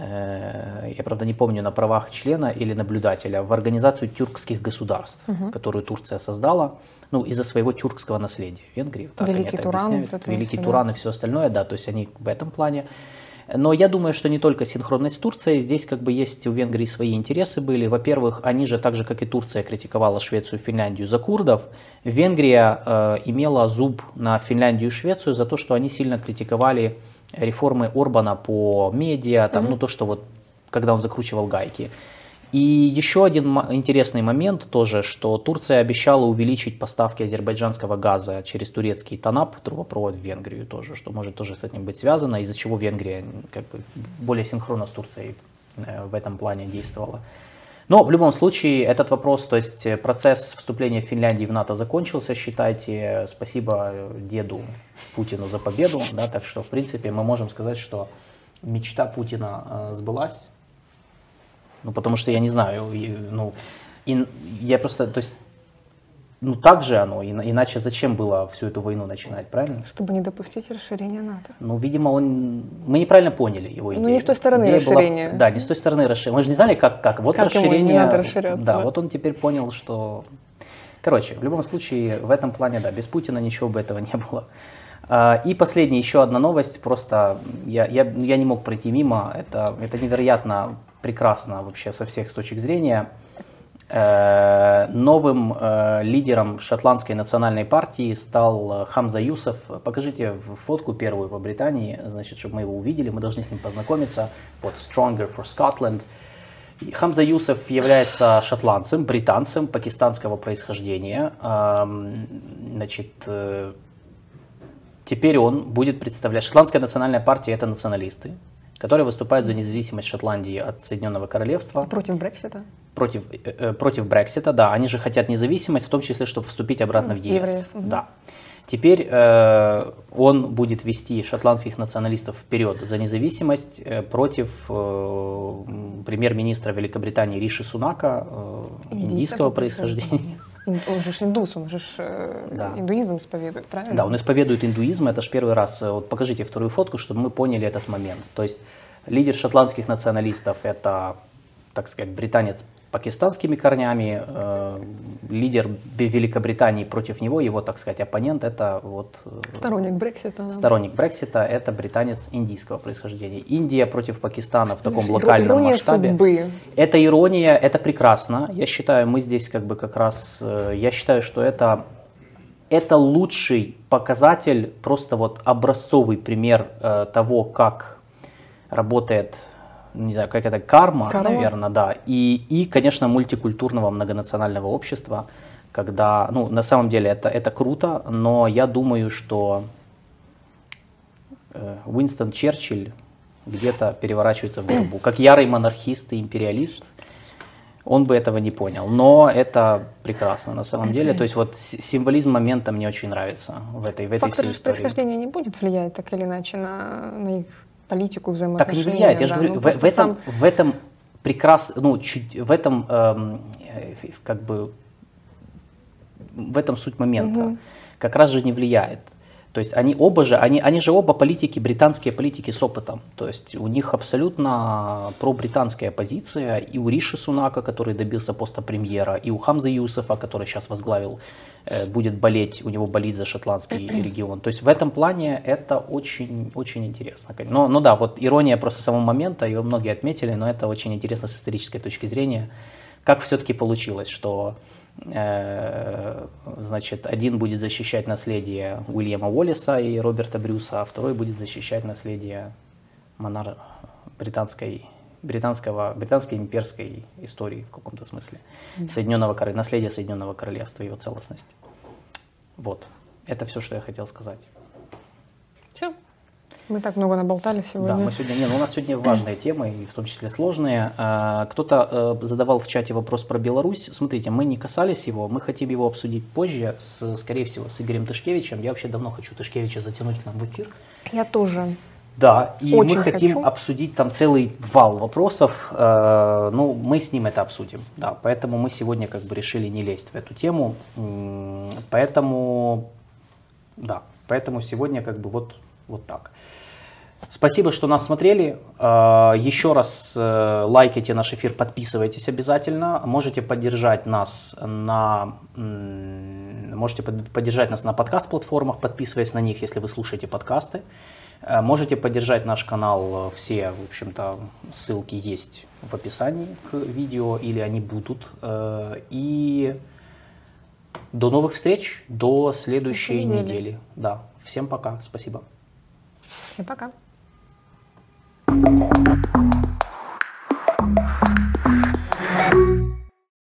я правда не помню, на правах члена или наблюдателя в организацию тюркских государств, угу. которую Турция создала ну, из-за своего тюркского наследия Венгрии. Так Великий они Туран. объясняют. Великий все, Туран и все остальное, да, то есть они в этом плане. Но я думаю, что не только синхронность с Турцией, здесь как бы есть у Венгрии свои интересы были. Во-первых, они же, так же как и Турция, критиковала Швецию и Финляндию за курдов. Венгрия э, имела зуб на Финляндию и Швецию за то, что они сильно критиковали реформы Орбана по медиа, там, mm-hmm. ну то, что вот, когда он закручивал гайки. И еще один интересный момент тоже, что Турция обещала увеличить поставки азербайджанского газа через турецкий ТАНАП, трубопровод в Венгрию тоже, что может тоже с этим быть связано, из-за чего Венгрия как бы более синхронно с Турцией э, в этом плане действовала. Но в любом случае этот вопрос, то есть процесс вступления Финляндии в НАТО закончился, считайте, спасибо деду Путину за победу, да, так что в принципе мы можем сказать, что мечта Путина э, сбылась, ну, потому что я не знаю, ну, и, я просто, то есть, ну, так же оно, иначе зачем было всю эту войну начинать, правильно? Чтобы не допустить расширения НАТО. Ну, видимо, он, мы неправильно поняли его идею. Ну, не с той стороны Идея расширения. Была, да, не с той стороны расширения. Мы же не знали, как, как. Вот как расширение. Ему не надо да, да, вот он теперь понял, что... Короче, в любом случае, в этом плане, да, без Путина ничего бы этого не было. А, и последняя еще одна новость, просто я, я, я не мог пройти мимо, это, это невероятно прекрасно вообще со всех точек зрения. Э, новым э, лидером шотландской национальной партии стал Хамза Юсов. Покажите фотку первую по Британии, значит, чтобы мы его увидели, мы должны с ним познакомиться. Вот Stronger for Scotland. Хамза Юсов является шотландцем, британцем пакистанского происхождения. Значит, э, теперь он будет представлять... Шотландская национальная партия – это националисты которые выступают за независимость Шотландии от Соединенного Королевства. Против Брексита? Против, э, э, против Брексита, да. Они же хотят независимость, в том числе, чтобы вступить обратно в ЕС. Еврейс. Да. Теперь э, он будет вести шотландских националистов вперед за независимость э, против э, премьер-министра Великобритании Риши Сунака, э, индийского происхождения. Он же индус, он же э, да. индуизм исповедует, правильно? Да, он исповедует индуизм, это же первый раз. Э, вот покажите вторую фотку, чтобы мы поняли этот момент. То есть лидер шотландских националистов это, так сказать, британец пакистанскими корнями, э, лидер Великобритании против него, его, так сказать, оппонент, это вот... Э, сторонник Брексита. Да. Сторонник Брексита, это британец индийского происхождения. Индия против Пакистана в таком локальном ирония масштабе. Судьбы. Это ирония, это прекрасно. Я считаю, мы здесь как бы как раз, э, я считаю, что это это лучший показатель, просто вот образцовый пример э, того, как работает не знаю, как это, карма, карма? наверное, да. И, и, конечно, мультикультурного многонационального общества, когда, ну, на самом деле это, это круто, но я думаю, что э, Уинстон Черчилль где-то переворачивается в гробу. Как ярый монархист и империалист, он бы этого не понял. Но это прекрасно на самом деле. То есть вот символизм момента мне очень нравится в этой, в этой Фактор всей истории. происхождения не будет влиять так или иначе на, на их политику взаимоотношений. Так не влияет. Я же говорю, ну, в, в, этом, сам... в этом прекрасно, ну, чуть, в этом эм, как бы в этом суть момента. Угу. Как раз же не влияет. То есть они оба же, они, они же оба политики, британские политики с опытом. То есть у них абсолютно пробританская позиция. И у Риши Сунака, который добился поста премьера, и у Хамза Юсефа, который сейчас возглавил, будет болеть, у него болит за шотландский регион. То есть в этом плане это очень, очень интересно. Но, ну да, вот ирония просто самого момента, ее многие отметили, но это очень интересно с исторической точки зрения. Как все-таки получилось, что Э, значит, один будет защищать наследие Уильяма Уоллиса и Роберта Брюса, а второй будет защищать наследие монар... британской британского, британской имперской истории в каком-то смысле. Соединенного Королевства, наследие Соединенного Королевства, его целостность. Вот. Это все, что я хотел сказать. Все. Мы так много наболтали сегодня. Да, мы сегодня, не, ну, у нас сегодня важные темы, и в том числе сложные. А, кто-то э, задавал в чате вопрос про Беларусь. Смотрите, мы не касались его, мы хотим его обсудить позже, с, скорее всего, с Игорем Тышкевичем. Я вообще давно хочу Тышкевича затянуть к нам в эфир. Я тоже. Да, и Очень мы хотим хочу. обсудить там целый вал вопросов. Э, ну, мы с ним это обсудим. Да, поэтому мы сегодня как бы решили не лезть в эту тему. Поэтому, да, поэтому сегодня как бы вот, вот так. Спасибо, что нас смотрели. Э, Еще раз э, лайкайте наш эфир, подписывайтесь обязательно. Можете поддержать нас на можете под- поддержать нас на подкаст-платформах, подписываясь на них, если вы слушаете подкасты. Э, Можете поддержать наш канал, э, все, в общем-то, ссылки есть в описании к видео, или они будут. Э, И до новых встреч, до следующей недели. недели. Да, всем пока, спасибо. Всем пока.